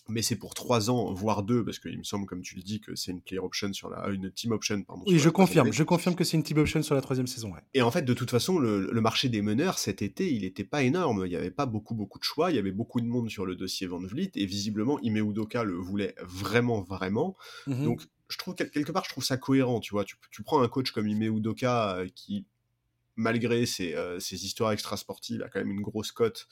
mais c'est pour 3 ans, voire 2, parce qu'il me semble, comme tu le dis, que c'est une player option sur la, une team option, pardon. Oui, je confirme, je confirme que c'est une team option sur la troisième saison. Et en fait, de toute façon, le, marché des meneurs cet été, il n'était pas énorme. Il n'y avait pas beaucoup, beaucoup de choix. Il y avait beaucoup de monde sur le dossier Van Vliet, et visiblement, Ime Udoka le voulait vraiment, vraiment. Mhm. Donc, je trouve quelque part, je trouve ça cohérent. Tu vois, tu, prends un coach comme Ime Udoka euh, qui, malgré ses, euh, ses histoires extrasportives, a quand même une grosse cote.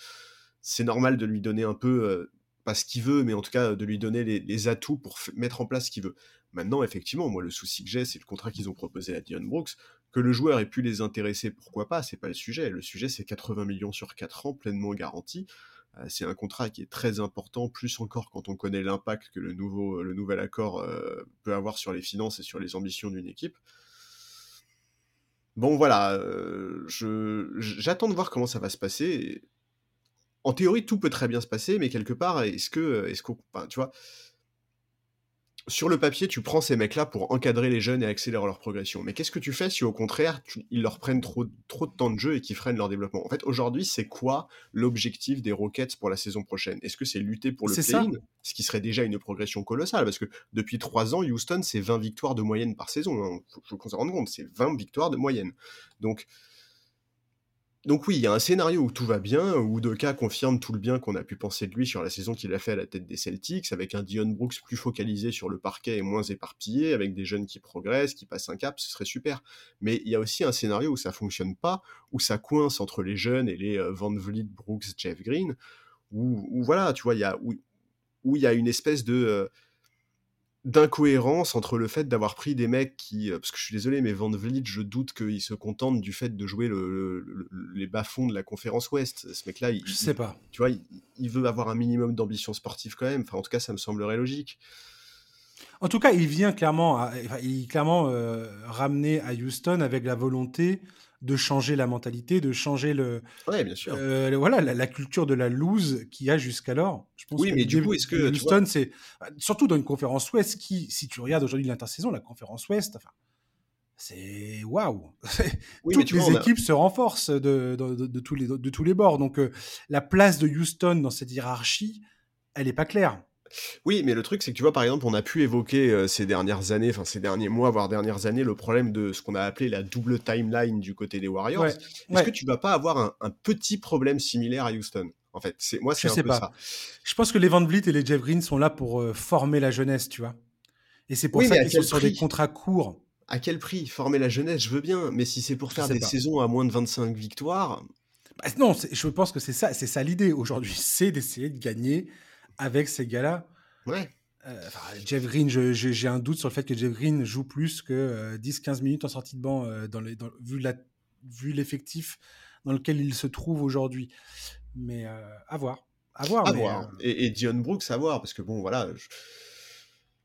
C'est normal de lui donner un peu euh, pas ce qu'il veut, mais en tout cas de lui donner les, atouts pour mettre en place ce qu'il veut. Maintenant, effectivement, moi, le souci que j'ai, c'est le contrat qu'ils ont proposé à Dion Brooks. Que le joueur ait pu les intéresser, pourquoi pas, c'est pas le sujet. Le sujet, c'est 80 millions sur 4 ans, pleinement garanti. Euh, c'est un contrat qui est très important, plus encore quand on connaît l'impact que le, nouveau, le nouvel accord euh, peut avoir sur les finances et sur les ambitions d'une équipe. Bon, voilà, euh, j'attends de voir comment ça va se passer en théorie, tout peut très bien se passer, mais quelque part, est-ce que, est-ce qu'on, tu vois, sur le papier, tu prends ces mecs-là pour encadrer les jeunes et accélérer leur progression. Mais qu'est-ce que tu fais si au contraire, ils leur prennent trop, trop de temps de jeu et qu'ils freinent leur développement? En fait, aujourd'hui, c'est quoi l'objectif des Rockets pour la saison prochaine? Est-ce que c'est lutter pour le play-in? Ce qui serait déjà une progression colossale, parce que depuis trois ans, Houston, c'est 20 victoires de moyenne par saison. Il hein. faut, qu'on se rende compte, c'est 20 victoires de moyenne. Donc, donc oui, il y a un scénario où tout va bien, où Udoka confirme tout le bien qu'on a pu penser de lui sur la saison qu'il a fait à la tête des Celtics, avec un Dion Brooks plus focalisé sur le parquet et moins éparpillé, avec des jeunes qui progressent, qui passent un cap, ce serait super. Mais il y a aussi un scénario où ça fonctionne pas, où ça coince entre les jeunes et les euh, Van Vliet, Brooks, Jeff Green, où, voilà, tu vois, il y a, une espèce de... Euh, d'incohérence entre le fait d'avoir pris des mecs qui, euh, parce que je suis désolé, mais Van Vliet, je doute qu'il se contente du fait de jouer les bas-fonds de la conférence Ouest. Ce mec-là, il, je sais pas. Tu vois, il, veut avoir un minimum d'ambition sportive quand même. Enfin, en tout cas, ça me semblerait logique. En tout cas, il vient clairement, il est clairement euh, ramené à Houston avec la volonté de changer la mentalité, de changer le, ouais, bien sûr. Euh, voilà, la, culture de la loose qu'il y a jusqu'alors. Je pense oui, mais du coup, est-ce que Houston, c'est surtout dans une conférence Ouest qui, si tu regardes aujourd'hui l'intersaison, la conférence Ouest, enfin, c'est waouh. <laughs> Oui, Toutes les équipes se renforcent de, de, tous les, de tous les bords. Donc, euh, la place de Houston dans cette hiérarchie, elle n'est pas claire. Oui, mais le truc, c'est que tu vois, par exemple, on a pu évoquer euh, ces dernières années, enfin ces derniers mois, voire dernières années, le problème de ce qu'on a appelé la double timeline du côté des Warriors. Est-ce que tu vas pas avoir un, petit problème similaire à Houston En fait, c'est moi, c'est un sais peu pas. ça. Je pense que les Van Vliet et les Jeff Green sont là pour euh, former la jeunesse, tu vois. Et c'est pour ça qu'ils sont sur des contrats courts. À quel prix? Former la jeunesse, je veux bien, mais si c'est pour faire des saisons à moins de 25 victoires. Bah, non, je pense que c'est ça, c'est ça l'idée aujourd'hui, <laughs> c'est d'essayer de gagner avec ces gars-là. Ouais. Euh, Jeff Green, j'ai un doute sur le fait que Jeff Green joue plus que 10-15 euh, minutes en sortie de banc euh, dans les, vu l'effectif dans lequel il se trouve aujourd'hui. Mais à voir. À voir. À voir. Et, Dion Brooks, à voir, parce que bon, voilà.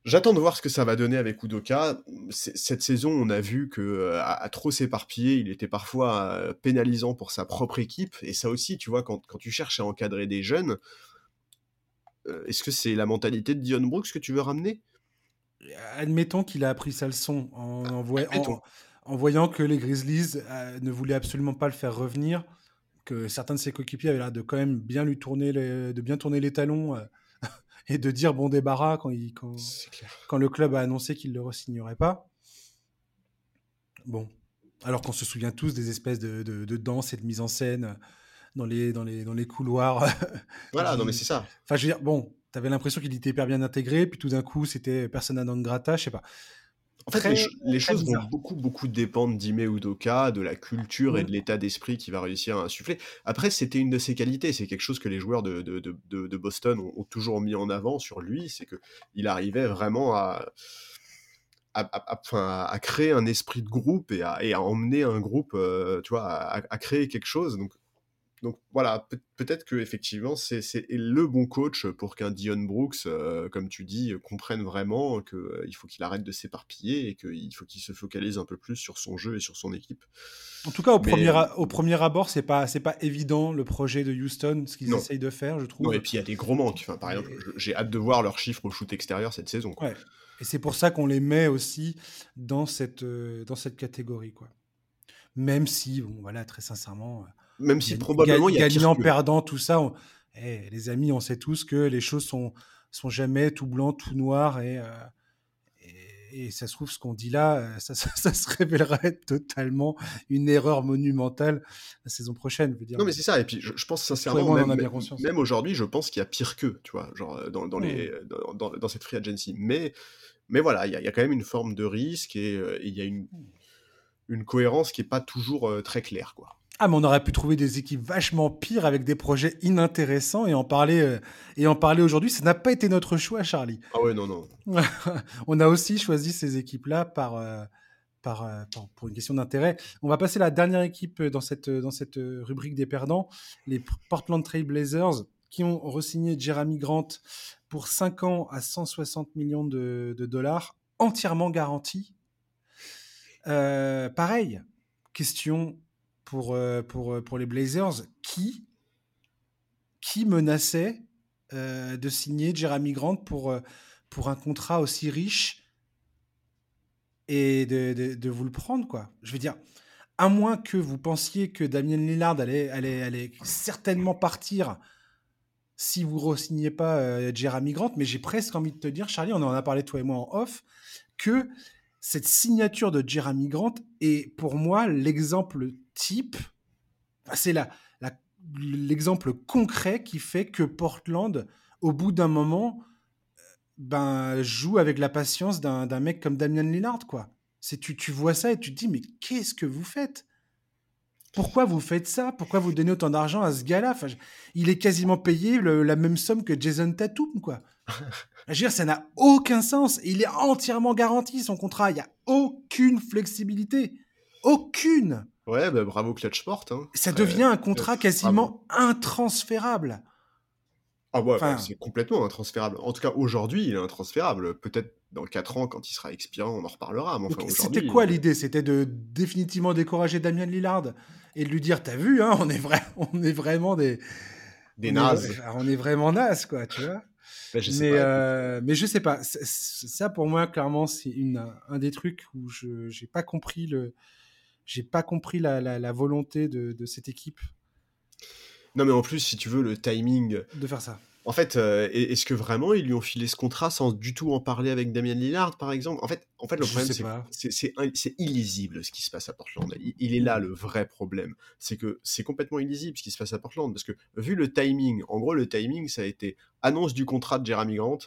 J'attends de voir ce que ça va donner avec Udoka. Cette saison, on a vu que à, trop s'éparpiller, il était parfois pénalisant pour sa propre équipe. Et ça aussi, tu vois, quand, quand tu cherches à encadrer des jeunes, euh, est-ce que c'est la mentalité de Dion Brooks que tu veux ramener? Admettons qu'il a appris sa leçon en, en, voyant que les Grizzlies euh, ne voulaient absolument pas le faire revenir, que certains de ses coéquipiers avaient l'air de quand même bien lui tourner les, de bien tourner les talons euh, <laughs> et de dire bon débarras quand, il, quand, quand le club a annoncé qu'il ne le re-signerait pas. Bon, alors qu'on se souvient tous des espèces de, de, de danse et de mise en scène dans les, dans les, dans les couloirs. <laughs> voilà, non, mais c'est ça. Enfin, je veux dire, bon, tu avais l'impression qu'il était hyper bien intégré, puis tout d'un coup, c'était persona non grata, je sais pas. En fait, les, choses vont beaucoup, beaucoup dépendre d'Ime Udoka, de la culture et de l'état d'esprit qu'il va réussir à insuffler. Après, c'était une de ses qualités. C'est quelque chose que les joueurs de, de, de, de Boston ont, toujours mis en avant sur lui. C'est qu'il arrivait vraiment à, à, à, créer un esprit de groupe et à, et à emmener un groupe, euh, tu vois, à, créer quelque chose. Donc, donc voilà, peut-être que effectivement c'est le bon coach pour qu'un Dion Brooks, euh, comme tu dis, comprenne vraiment qu'il euh, faut qu'il arrête de s'éparpiller et qu'il faut qu'il se focalise un peu plus sur son jeu et sur son équipe. En tout cas, au, premier, au premier abord, c'est pas c'est pas évident le projet de Houston, ce qu'ils essayent de faire, je trouve. et puis il y a des gros manques. Enfin, par exemple, j'ai hâte de voir leurs chiffres au shoot extérieur cette saison. Ouais. Et c'est pour ça qu'on les met aussi dans cette euh, dans cette catégorie, quoi. Même si, bon, voilà, très sincèrement même si probablement il y a gagnant, perdant, tout ça. Eh, les amis, on sait tous que les choses sont sont jamais tout blanc, tout noir et, euh, et, ça se trouve ce qu'on dit là, euh, <laughs> ça, ça, se révélerait totalement une erreur monumentale la saison prochaine. Veux dire. Non mais c'est ça. Et puis je, pense sincèrement, même, même aujourd'hui, je pense qu'il y a pire que, tu vois, genre euh, dans, dans les dans, dans, cette free agency. Mais mais voilà, il y, a, y, a quand même une forme de risque et il y a une une cohérence qui est pas toujours très claire, quoi. Ah, mais on aurait pu trouver des équipes vachement pires avec des projets inintéressants et en parler, euh, et en parler aujourd'hui. Ça n'a pas été notre choix, Charlie. Ah ouais, non, non. <laughs> on a aussi choisi ces équipes-là par, euh, par, euh, pour une question d'intérêt. On va passer à la dernière équipe dans cette, dans cette rubrique des perdants, les Portland Trail Blazers, qui ont re-signé Jeremy Grant pour 5 ans à 160 millions de, de dollars, entièrement garantis. pareil, question pour, euh, pour, euh, pour les Blazers qui, qui menaçait euh, de signer Jeremy Grant pour, pour un contrat aussi riche et de, de, vous le prendre, quoi. Je veux dire, à moins que vous pensiez que Damien Lillard allait, allait, allait certainement partir si vous ne re-signez pas Jeremy Grant, mais j'ai presque envie de te dire, Charlie, on en a parlé toi et moi en off, que cette signature de Jeremy Grant est pour moi l'exemple type, c'est la, l'exemple concret qui fait que Portland, au bout d'un moment, ben, joue avec la patience d'un mec comme Damian Lillard, quoi. C'est tu, tu vois ça et tu te dis mais qu'est-ce que vous faites? Pourquoi vous faites ça? Pourquoi vous donnez autant d'argent à ce gars-là? Il est quasiment payé la même somme que Jason Tatum, quoi. <laughs> Je veux dire, ça n'a aucun sens. Il est entièrement garanti son contrat. Il n'y a aucune flexibilité. Aucune. Ouais, bah, bravo Clutch Sport. Hein. Ça devient un contrat <laughs> quasiment intransférable. Ah ouais, bah, c'est complètement intransférable. En tout cas, aujourd'hui, il est intransférable. Peut-être dans 4 ans, quand il sera expirant, on en reparlera. C'était quoi l'idée? C'était de définitivement décourager Damien Lillard et de lui dire T'as vu, hein, on, est vrai, <laughs> on est vraiment des. Des nazes. on est vraiment nazes, quoi, tu vois. <laughs> Bah, je mais, euh, mais je sais pas. Ça, pour moi, clairement, c'est un des trucs où je n'ai pas compris le j'ai pas compris la, volonté de, cette équipe. Non, mais en plus, si tu veux, le timing. De faire ça. En fait, euh, est-ce que vraiment ils lui ont filé ce contrat sans du tout en parler avec Damien Lillard, par exemple? En fait, en fait, le problème, c'est illisible ce qui se passe à Portland. Il, est là le vrai problème. C'est que c'est complètement illisible ce qui se passe à Portland parce que vu le timing, en gros, le timing, ça a été annonce du contrat de Jeremy Grant.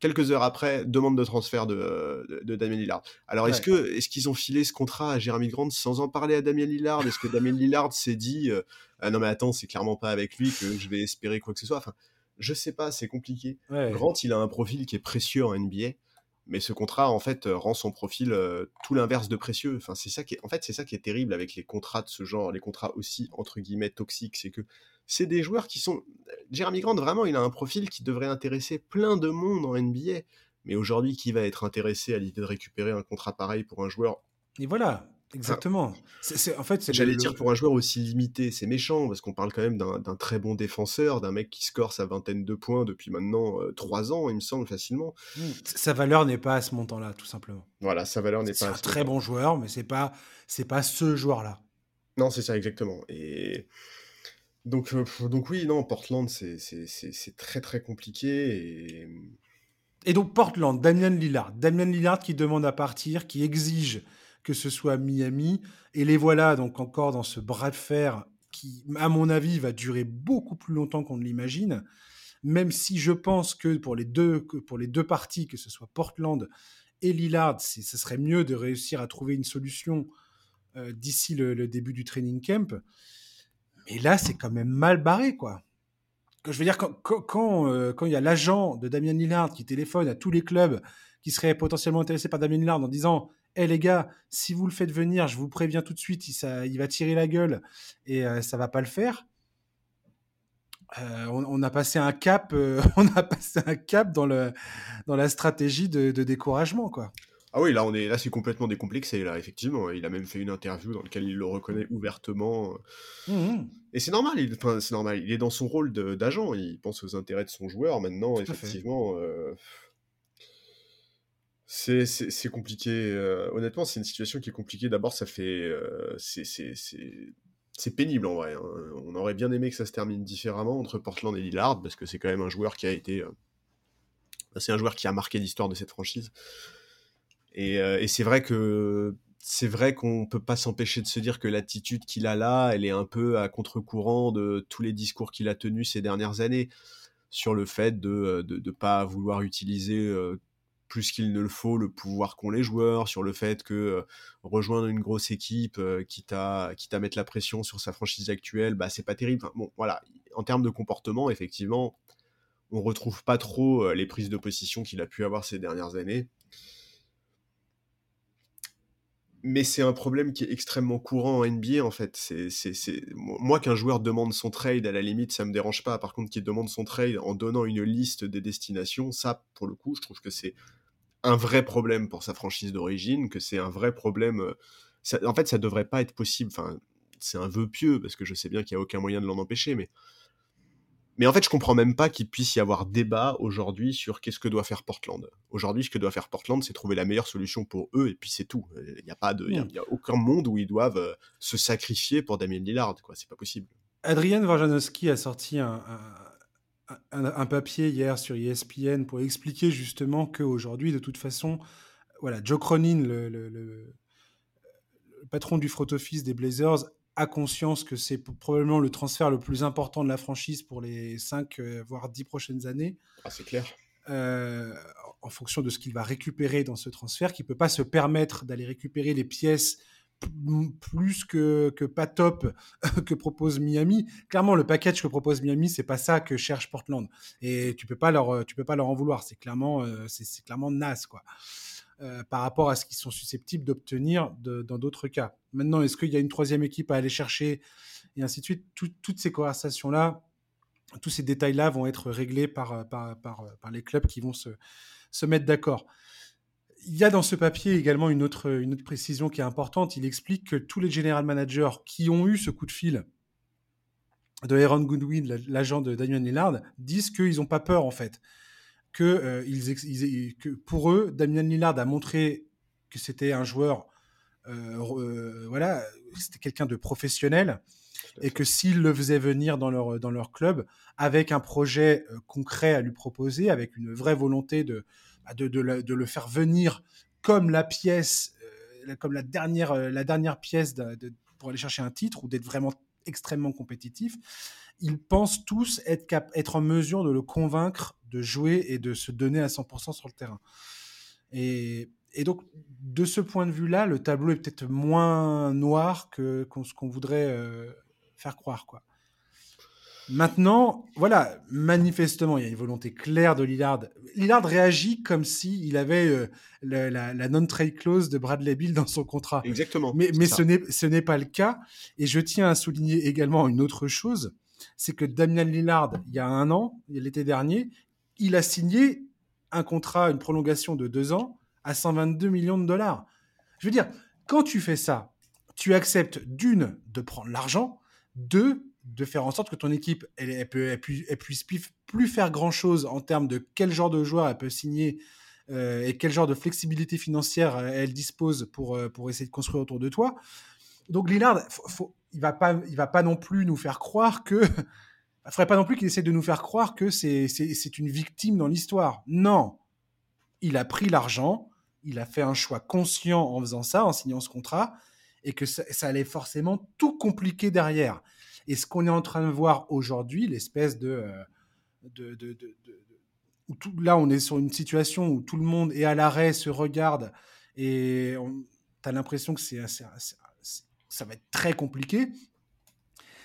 Quelques heures après, demande de transfert de, de, Damien Lillard. Alors, est-ce que est-ce qu'ils ont filé ce contrat à Jeremy Grant sans en parler à Damien Lillard? Est-ce que Damien Lillard s'est dit euh, ah non mais attends, c'est clairement pas avec lui que je vais espérer quoi que ce soit. Enfin, je sais pas, c'est compliqué. Grant, il a un profil qui est précieux en NBA, mais ce contrat en fait euh, rend son profil euh, tout l'inverse de précieux. C'est ça qui en fait, c'est ça qui est terrible avec les contrats de ce genre, les contrats aussi entre guillemets toxiques, c'est que c'est des joueurs qui sont. Jeremy Grant, vraiment, il a un profil qui devrait intéresser plein de monde en NBA. Mais aujourd'hui, qui va être intéressé à l'idée de récupérer un contrat pareil pour un joueur Et voilà, Exactement. c'est, en fait, J'allais dire pour un joueur aussi limité, c'est méchant parce qu'on parle quand même d'un, très bon défenseur, d'un mec qui score sa vingtaine de points depuis maintenant trois ans, il me semble facilement. Mmh. Sa valeur n'est pas à ce montant-là, tout simplement. Voilà, sa valeur n'est pas. C'est un très bon joueur, mais c'est pas c'est pas ce joueur-là. Non, c'est ça exactement. Et donc donc oui, non, Portland, c'est, c'est, très très compliqué et. Et donc Portland, Damien Lillard, Damien Lillard qui demande à partir, qui exige que ce soit Miami. Et les voilà donc encore dans ce bras de fer qui, à mon avis, va durer beaucoup plus longtemps qu'on ne l'imagine. Même si je pense que pour les deux, pour les deux parties, que ce soit Portland et Lillard, ce serait mieux de réussir à trouver une solution euh, d'ici le, début du training camp. Mais là, c'est quand même mal barré, quoi. Je veux dire, quand, quand, euh, quand il y a l'agent de Damien Lillard qui téléphone à tous les clubs qui seraient potentiellement intéressés par Damien Lillard en disant hé les gars, si vous le faites venir, je vous préviens tout de suite, il, ça, il va tirer la gueule et ça euh, ça va pas le faire. Euh, on, a passé un cap, euh, <laughs> on a passé un cap dans le dans la stratégie de, découragement quoi. Ah oui, là on est là c'est complètement décomplexé là effectivement. Il a même fait une interview dans laquelle il le reconnaît ouvertement. Mmh et c'est normal, il, c'est normal. Il est dans son rôle d'agent. Il pense aux intérêts de son joueur maintenant. effectivement, c'est compliqué. Euh, honnêtement, c'est une situation qui est compliquée. D'abord, ça fait. Euh, c'est pénible en vrai. Hein. On aurait bien aimé que ça se termine différemment entre Portland et Lillard, parce que c'est quand même un joueur qui a été. Euh, c'est un joueur qui a marqué l'histoire de cette franchise. Et, et c'est vrai que c'est vrai qu'on peut pas s'empêcher de se dire que l'attitude qu'il a là, elle est un peu à contre-courant de tous les discours qu'il a tenus ces dernières années sur le fait de ne pas vouloir utiliser plus qu'il ne le faut le pouvoir qu'ont les joueurs, sur le fait que euh, rejoindre une grosse équipe euh, qui t'a qui mettre la pression sur sa franchise actuelle, bah c'est pas terrible. voilà, en termes de comportement, effectivement, on retrouve pas trop euh, les prises de position qu'il a pu avoir ces dernières années. Mais c'est un problème qui est extrêmement courant en NBA en fait. Moi qu'un joueur demande son trade, à la limite, ça me dérange pas. Par contre, qu'il demande son trade en donnant une liste des destinations, ça, pour le coup, je trouve que c'est un vrai problème pour sa franchise d'origine, que c'est un vrai problème. Euh, en fait, ça devrait pas être possible. Enfin, c'est un vœu pieux parce que je sais bien qu'il n'y a aucun moyen de l'en empêcher, mais mais en fait, je comprends même pas qu'il puisse y avoir débat aujourd'hui sur qu'est-ce que doit faire Portland. Aujourd'hui, ce que doit faire Portland, c'est trouver la meilleure solution pour eux, et puis c'est tout. Il n'y a pas de, il y a, aucun monde où ils doivent euh, se sacrifier pour Damien Lillard, quoi. C'est pas possible. Adrian Warjanowski a sorti un, un, papier hier sur ESPN pour expliquer justement qu'aujourd'hui, de toute façon, voilà, Joe Cronin, le, patron du front office des Blazers, a conscience que c'est probablement le transfert le plus important de la franchise pour les 5 euh, voire 10 prochaines années. Ah, c'est clair. Euh, en fonction de ce qu'il va récupérer dans ce transfert, qui ne peut pas se permettre d'aller récupérer les pièces plus que, que pas top <laughs> que propose Miami. Clairement, le package que propose Miami, c'est pas ça que cherche Portland. Et tu peux pas leur, tu peux pas leur en vouloir. C'est clairement, euh, c'est clairement naze, quoi. Euh, par rapport à ce qu'ils sont susceptibles d'obtenir dans d'autres cas. Maintenant, est-ce qu'il y a une troisième équipe à aller chercher et ainsi de suite? Toutes ces conversations-là, tous ces détails-là vont être réglés par, les clubs qui vont se mettre d'accord il y a dans ce papier également une autre, une autre précision qui est importante. Il explique que tous les general managers qui ont eu ce coup de fil de Aaron Goodwin, l'agent de Daniel Lillard, disent qu'ils n'ont pas peur en fait. Que, euh, ils, que, pour eux, Damien Lillard a montré que c'était un joueur, euh, euh, voilà, c'était quelqu'un de professionnel. et que s'ils le faisaient venir dans leur, dans leur club, avec un projet concret à lui proposer, avec une vraie volonté de, de, le, faire venir comme la pièce, comme la dernière, la dernière pièce pour aller chercher un titre ou d'être vraiment extrêmement compétitif, ils pensent tous être, en mesure de le convaincre de jouer et de se donner à 100% sur le terrain. Et, et, donc, de ce point de vue-là, le tableau est peut-être moins noir que ce qu'on voudrait euh, faire croire. Quoi. Maintenant, voilà, manifestement, il y a une volonté claire de Lillard. Lillard réagit comme s'il il avait euh, la, non-trade clause de Bradley Bill dans son contrat. Exactement. Mais, mais ce n'est pas le cas. Et je tiens à souligner également une autre chose c'est que Damien Lillard, il y a un an, l'été dernier, il a signé un contrat, une prolongation de deux ans à 122 millions de dollars. Je veux dire, quand tu fais ça, tu acceptes d'une, de prendre l'argent, deux, de faire en sorte que ton équipe, elle, puisse plus faire grand-chose en termes de quel genre de joueur elle peut signer euh, et quel genre de flexibilité financière elle dispose pour, euh, pour essayer de construire autour de toi. Donc Lillard, il va pas, il va pas non plus nous faire croire que, <laughs> il faudrait pas non plus qu'il essaie de nous faire croire que c'est, une victime dans l'histoire. Non, il a pris l'argent, il a fait un choix conscient en faisant ça, en signant ce contrat, et que ça, allait forcément tout compliquer derrière. Et ce qu'on est en train de voir aujourd'hui, l'espèce de, euh, tout, là, on est sur une situation où tout le monde est à l'arrêt, se regarde, et tu as l'impression que c'est, ça va être très compliqué.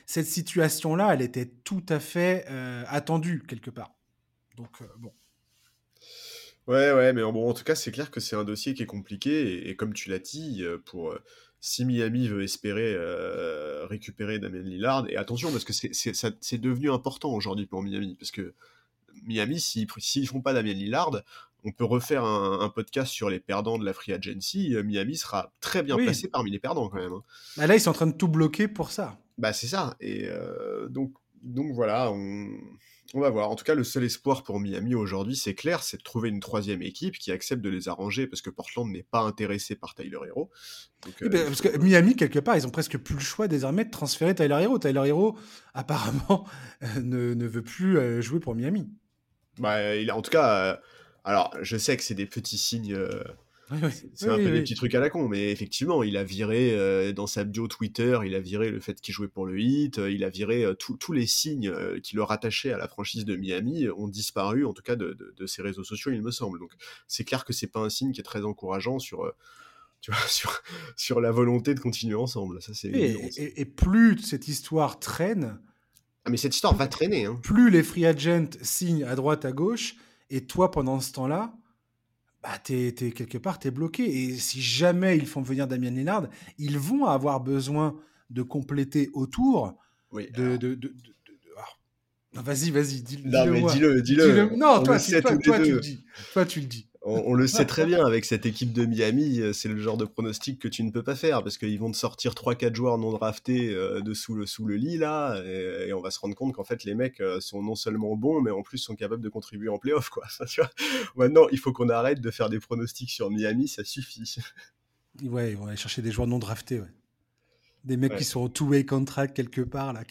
Cette situation-là, elle était tout à fait euh, attendue quelque part. Donc, euh, bon. Ouais, ouais, mais bon, en tout cas, c'est clair que c'est un dossier qui est compliqué. Et, comme tu l'as dit, pour si Miami veut espérer récupérer Damien Lillard, et attention, parce que c'est devenu important aujourd'hui pour Miami, parce que Miami, s'ils ne font pas Damien Lillard, on peut refaire un, podcast sur les perdants de la free agency. Euh, Miami sera très bien placé parmi les perdants quand même. Hein. Bah là, ils sont en train de tout bloquer pour ça. Bah c'est ça. Et euh, donc, donc voilà, on, va voir. En tout cas, le seul espoir pour Miami aujourd'hui, c'est clair, c'est de trouver une troisième équipe qui accepte de les arranger parce que Portland n'est pas intéressé par Tyler Hero. Euh, ben, parce que Miami, quelque part, ils ont presque plus le choix désormais de transférer Tyler Hero. Tyler Hero, <laughs> apparemment, ne, ne, veut plus jouer pour Miami. Bah, il a, en tout cas, alors, je sais que c'est des petits signes. Euh, c'est un peu des petits trucs à la con, mais effectivement, il a viré euh, dans sa bio Twitter, il a viré le fait qu'il jouait pour le Heat, euh, il a viré tous les signes qui le rattachaient à la franchise de Miami ont disparu, en tout cas de, ses réseaux sociaux, il me semble. Donc, c'est clair que c'est pas un signe qui est très encourageant sur. <laughs> Tu vois, sur, sur la volonté de continuer ensemble. Ça, c'est et, et, plus cette histoire traîne. Ah, mais cette histoire va traîner. Hein. Plus les free agents signent à droite, à gauche, et toi, pendant ce temps-là, bah, t'es, quelque part, tu es bloqué. Et si jamais ils font venir Damien Lillard, ils vont avoir besoin de compléter autour oui, de, de, de. Vas-y, vas-y, dis-le. Non, mais dis-le, dis-le. Non, toi, tu le dis. Toi, tu le dis on, le sait très bien avec cette équipe de Miami, euh, c'est le genre de pronostic que tu ne peux pas faire parce qu'ils vont te sortir 3-4 joueurs non draftés euh, de sous le, sous le lit là, et, on va se rendre compte qu'en fait les mecs euh, sont non seulement bons, mais en plus sont capables de contribuer en playoff quoi. <laughs> Maintenant, il faut qu'on arrête de faire des pronostics sur Miami, ça suffit. Ouais, ils vont aller chercher des joueurs non draftés, ouais. Des mecs qui sont au two-way contract quelque part là.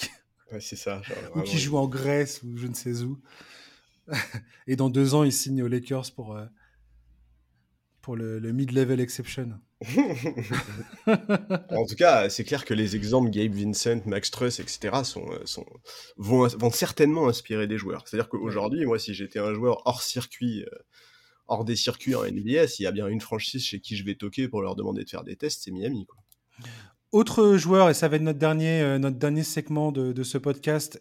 Ouais, c'est ça. <laughs> ou qui jouent en Grèce ou je ne sais où. <laughs> et dans deux ans, ils signent aux Lakers pour pour le, mid-level exception. <laughs> en tout cas, c'est clair que les exemples Gabe Vincent, Max Truss, etc. Sont, euh, sont, vont, vont certainement inspirer des joueurs. C'est-à-dire qu'aujourd'hui, moi, si j'étais un joueur hors circuit, euh, hors des circuits en NBA, s'il y a bien une franchise chez qui je vais toquer pour leur demander de faire des tests, c'est Miami. Quoi. Autre joueur, et ça va être notre dernier, euh, notre dernier segment de, ce podcast,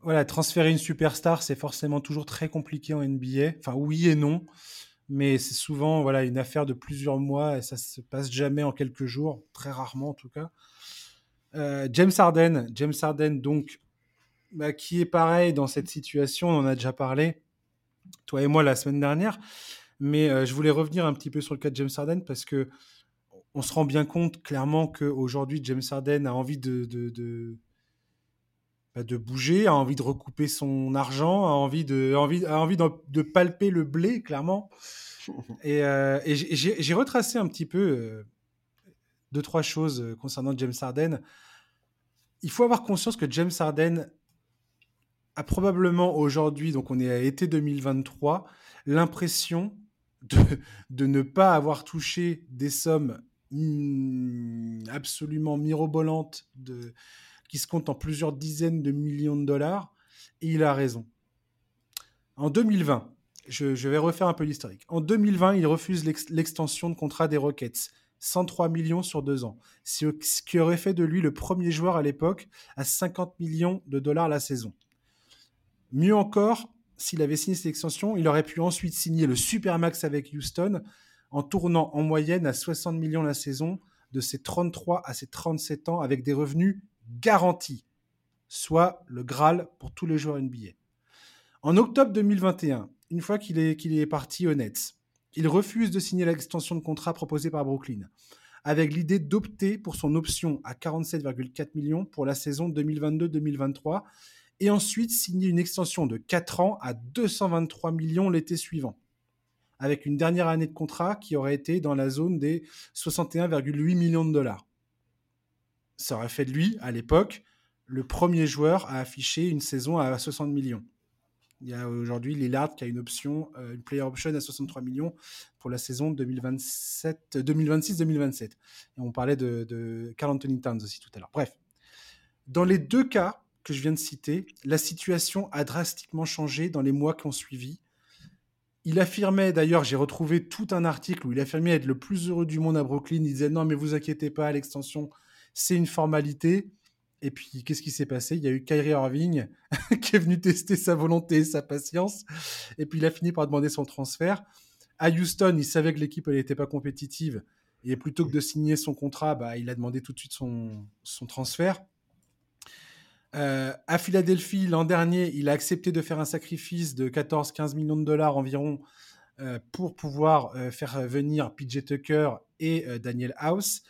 voilà, transférer une superstar, c'est forcément toujours très compliqué en NBA. Enfin, oui et non mais c'est souvent voilà une affaire de plusieurs mois et ça se passe jamais en quelques jours, très rarement en tout cas. Euh, James Harden, James Harden donc bah, qui est pareil dans cette situation, on en a déjà parlé toi et moi la semaine dernière, mais euh, je voulais revenir un petit peu sur le cas de James Harden parce que on se rend bien compte clairement qu'aujourd'hui James Harden a envie de, de bouger, a envie de recouper son argent, a envie de, envie, a envie de, palper le blé, clairement. <laughs> Et, euh, j'ai retracé un petit peu euh, deux, trois choses euh, concernant James Harden. il faut avoir conscience que James Harden a probablement aujourd'hui, donc on est à été 2023, l'impression de, de, ne pas avoir touché des sommes hmm, absolument mirobolantes de, qui se comptent en plusieurs dizaines de millions de dollars. Et il a raison. En 2020, je, je vais refaire un peu l'historique. En 2020, il refuse l'extension de contrat des Rockets. 103 millions sur deux ans, ce qui aurait fait de lui le premier joueur à l'époque à 50 millions de dollars la saison. Mieux encore, s'il avait signé cette extension, il aurait pu ensuite signer le Supermax avec Houston en tournant en moyenne à 60 millions la saison de ses 33 à ses 37 ans avec des revenus garantis, soit le Graal pour tous les joueurs NBA. En octobre 2021, une fois qu'il est, parti au Nets, il refuse de signer l'extension de contrat proposée par Brooklyn, avec l'idée d'opter pour son option à 47,4 millions pour la saison 2022-2023 et ensuite signer une extension de 4 ans à 223 millions l'été suivant, avec une dernière année de contrat qui aurait été dans la zone des 61,8 millions de dollars. Ça aurait fait de lui, à l'époque, le premier joueur à afficher une saison à 60 millions. Il y a aujourd'hui Lillard qui a une option, euh, une player option à 63 millions pour la saison 2026-2027. Et on parlait de, de Carl Anthony Towns aussi tout à l'heure. Bref, dans les deux cas, que je viens de citer, la situation a drastiquement changé dans les mois qui ont suivi. Il affirmait, d'ailleurs, j'ai retrouvé tout un article où il affirmait être le plus heureux du monde à Brooklyn. Il disait non, mais vous inquiétez pas, l'extension, c'est une formalité. Et puis, qu'est-ce qui s'est passé? Il y a eu Kyrie Irving <laughs> qui est venu tester sa volonté, sa patience. Et puis, il a fini par demander son transfert. À Houston, il savait que l'équipe n'était pas compétitive. Et plutôt que de signer son contrat, bah, il a demandé tout de suite son, transfert. Euh, à Philadelphie, l'an dernier, il a accepté de faire un sacrifice de 14-15 millions de dollars environ euh, pour pouvoir euh, faire venir PJ Tucker et Daniel House.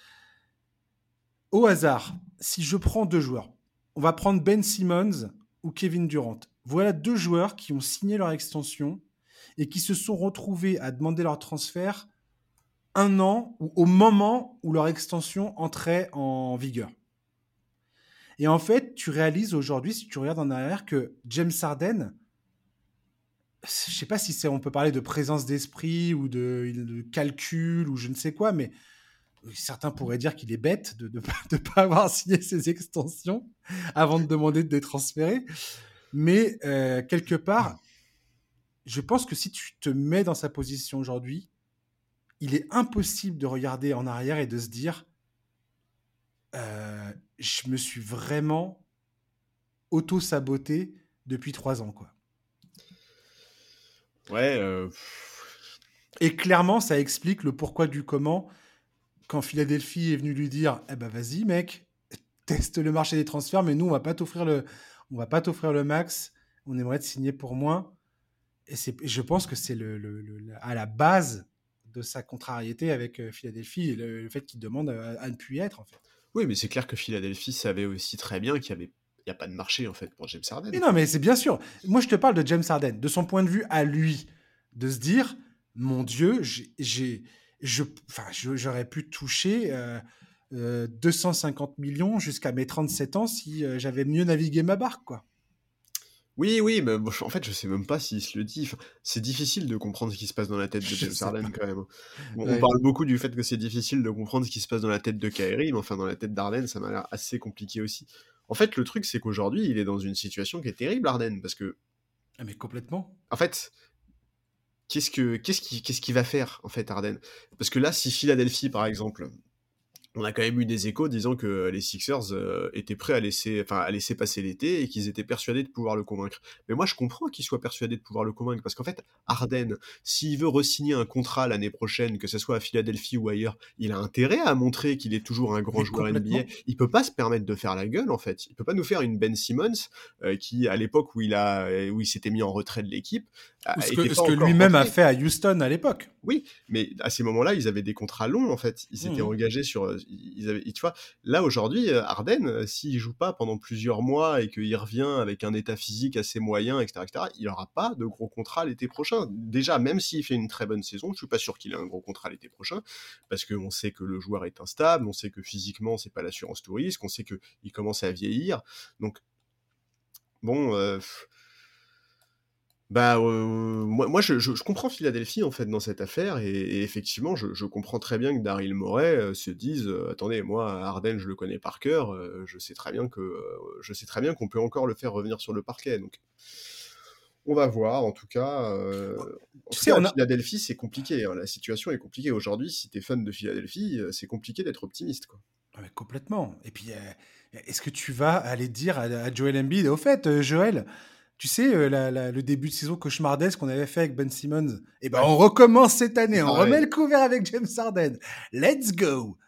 Au hasard, si je prends deux joueurs, on va prendre Ben Simmons ou Kevin Durant. Voilà deux joueurs qui ont signé leur extension et qui se sont retrouvés à demander leur transfert un an ou au moment où leur extension entrait en vigueur. Et en fait, tu réalises aujourd'hui, si tu regardes en arrière, que James Harden, je sais pas si on peut parler de présence d'esprit ou de, calcul ou je ne sais quoi, mais certains pourraient dire qu'il est bête de ne <laughs> pas, avoir signé ses extensions avant de demander de les transférer. Mais euh, quelque part, je pense que si tu te mets dans sa position aujourd'hui, il est impossible de regarder en arrière et de se dire euh, je me suis vraiment auto-saboté depuis trois ans, quoi. Ouais. Euh, Et clairement, ça explique le pourquoi du comment. Quand Philadelphie est venu lui dire, eh ben vas-y mec, teste le marché des transferts, mais nous on va pas t'offrir le, on va pas t'offrir le max. On aimerait te signer pour moins. Et c'est, je pense que c'est le, à la base de sa contrariété avec euh, Philadelphie, le, fait qu'il demande à, à, ne plus y être en fait. Oui, mais c'est clair que Philadelphie savait aussi très bien qu'il n'y a pas de marché en fait pour James Harden. non, mais c'est bien sûr. Moi, je te parle de James Harden, de son point de vue à lui, de se dire, mon Dieu, j'ai, je, enfin, j'aurais pu toucher 250 euh, euh, millions jusqu'à mes 37 ans si euh, j'avais mieux navigué ma barque, quoi. Oui, oui, mais en fait, je sais même pas s'il se le dit. c'est difficile de comprendre ce qui se passe dans la tête de <laughs> James Harden, quand même. On parle beaucoup du fait que c'est difficile de comprendre ce qui se passe dans la tête de Kyrie, mais enfin, dans la tête d'Arden, ça m'a l'air assez compliqué aussi. En fait, le truc, c'est qu'aujourd'hui, il est dans une situation qui est terrible, Arden, parce que. Ah, mais complètement. En fait, qu'est-ce que qu'est-ce qui va faire en fait Arden? Parce que là, si Philadelphie, par exemple, on a quand même eu des échos disant que les Sixers euh, étaient prêts à laisser, enfin, à laisser passer l'été et qu'ils étaient persuadés de pouvoir le convaincre. Mais moi, je comprends qu'ils soient persuadés de pouvoir le convaincre parce qu'en fait, Harden, s'il veut re-signer un contrat l'année prochaine, que ce soit à Philadelphie ou ailleurs, il a intérêt à montrer qu'il est toujours un grand joueur NBA. Il peut pas se permettre de faire la gueule, en fait. Il peut pas nous faire une Ben Simmons euh, qui, à l'époque où il a, où il s'était mis en retrait de l'équipe, ce que, que lui-même a fait à Houston à l'époque. Oui, mais à ces moments-là, ils avaient des contrats longs en fait. Ils s'étaient mmh. engagés sur tu vois, là aujourd'hui, euh, Arden, euh, s'il joue pas pendant plusieurs mois et qu'il revient avec un état physique assez moyen, etc., etc., il n'aura pas de gros contrat l'été prochain. Déjà, même s'il fait une très bonne saison, je suis pas sûr qu'il ait un gros contrat l'été prochain, parce qu'on sait que le joueur est instable, on sait que physiquement c'est pas l'assurance touriste, qu'on sait qu'il commence à vieillir, donc bon. Euh, bah, moi, moi je, je, comprends Philadelphie en fait dans cette affaire et, effectivement je, je, comprends très bien que Daryl Morey se dise attendez moi Arden je le connais par cœur je sais très bien que je sais très bien qu'on peut encore le faire revenir sur le parquet donc on va voir. En tout cas en tu sais, Philadelphie c'est compliqué hein, la situation est compliquée. Aujourd'hui si t'es fan de Philadelphie c'est compliqué d'être optimiste quoi. Complètement. Et puis est-ce que tu vas aller dire à, à Joel Embiid au fait Joël tu sais, euh, le début de saison cauchemardesque qu'on avait fait avec Ben Simmons, eh ben, on recommence cette année, on remet le couvert avec James Harden. Let's go!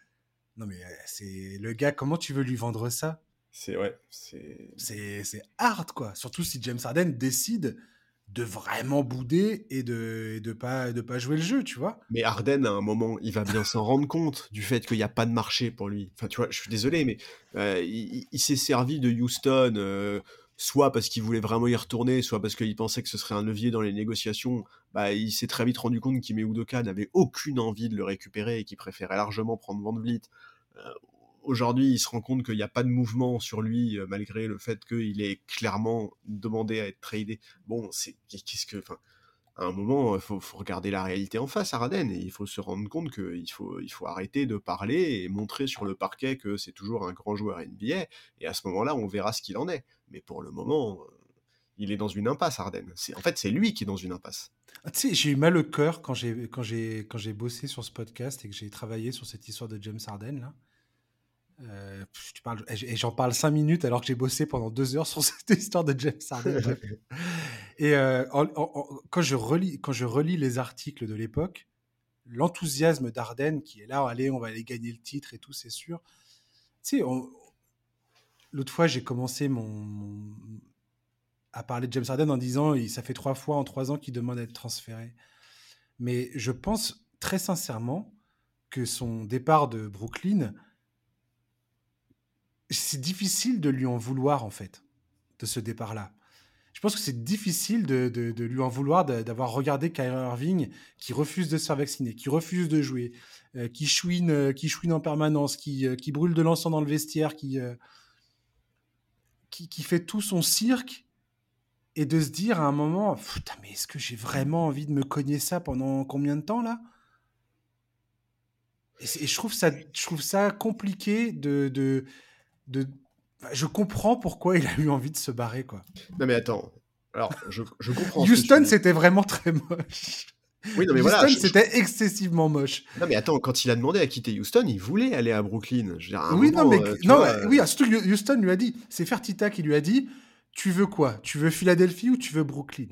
Non, mais euh, c'est le gars, comment tu veux lui vendre ça? C'est ouais, c'est. C'est hard, quoi. Surtout si James Harden décide de vraiment bouder et de de pas de pas jouer le jeu, tu vois. Mais Harden à un moment, il va bien s'en rendre compte du fait qu'il n'y a pas de marché pour lui. Enfin, tu vois, je suis désolé, mais euh, il, s'est servi de Houston soit parce qu'il voulait vraiment y retourner, soit parce qu'il pensait que ce serait un levier dans les négociations, bah, il s'est très vite rendu compte qu'Ime Udoka n'avait aucune envie de le récupérer et qu'il préférait largement prendre Van. Euh, aujourd'hui, il se rend compte qu'il n'y a pas de mouvement sur lui, euh, malgré le fait qu'il est clairement demandé à être tradé. Bon, c'est qu'est-ce que, enfin, à un moment, il faut, regarder la réalité en face à Raden et il faut se rendre compte qu'il faut, arrêter de parler et montrer sur le parquet que c'est toujours un grand joueur NBA. Et à ce moment-là, on verra ce qu'il en est. Mais pour le moment, euh, il est dans une impasse, Arden. En fait, c'est lui qui est dans une impasse. Ah, tu sais, j'ai eu mal au cœur quand j'ai, bossé sur ce podcast et que j'ai travaillé sur cette histoire de James Harden. Là. Euh, et j'en parle cinq minutes alors que j'ai bossé pendant deux heures <laughs> sur cette histoire de James Harden. <laughs> et euh, quand, je relis, quand je relis les articles de l'époque, l'enthousiasme d'Arden qui est là, allez, on va aller gagner le titre et tout, c'est sûr. Tu sais, l'autre fois, j'ai commencé mon, à parler de James Harden en disant ça fait trois fois en trois ans qu'il demande à être transféré. Mais je pense très sincèrement que son départ de Brooklyn c'est difficile de lui en vouloir, en fait, de ce départ-là. Je pense que c'est difficile de, de, lui en vouloir d'avoir regardé Kyrie Irving qui refuse de se faire vacciner, qui refuse de jouer, euh, qui, chouine, euh, qui chouine en permanence, qui, euh, qui brûle de l'encens dans le vestiaire, qui, qui, fait tout son cirque, et de se dire à un moment, putain, mais est-ce que j'ai vraiment envie de me cogner ça pendant combien de temps là? Et, et, je, trouve ça, je trouve ça compliqué de, de de... Je comprends pourquoi il a eu envie de se barrer, quoi. Non, mais attends. Alors, je, je comprends. Houston, c'était vraiment très moche. Oui, non, mais Houston, c'était excessivement moche. Non, mais attends, quand il a demandé à quitter Houston, il voulait aller à Brooklyn. Je veux dire, oui, non, mais, euh, non, oui, surtout Houston lui a dit, c'est Fertita qui lui a dit, tu veux quoi? Tu veux Philadelphie ou tu veux Brooklyn?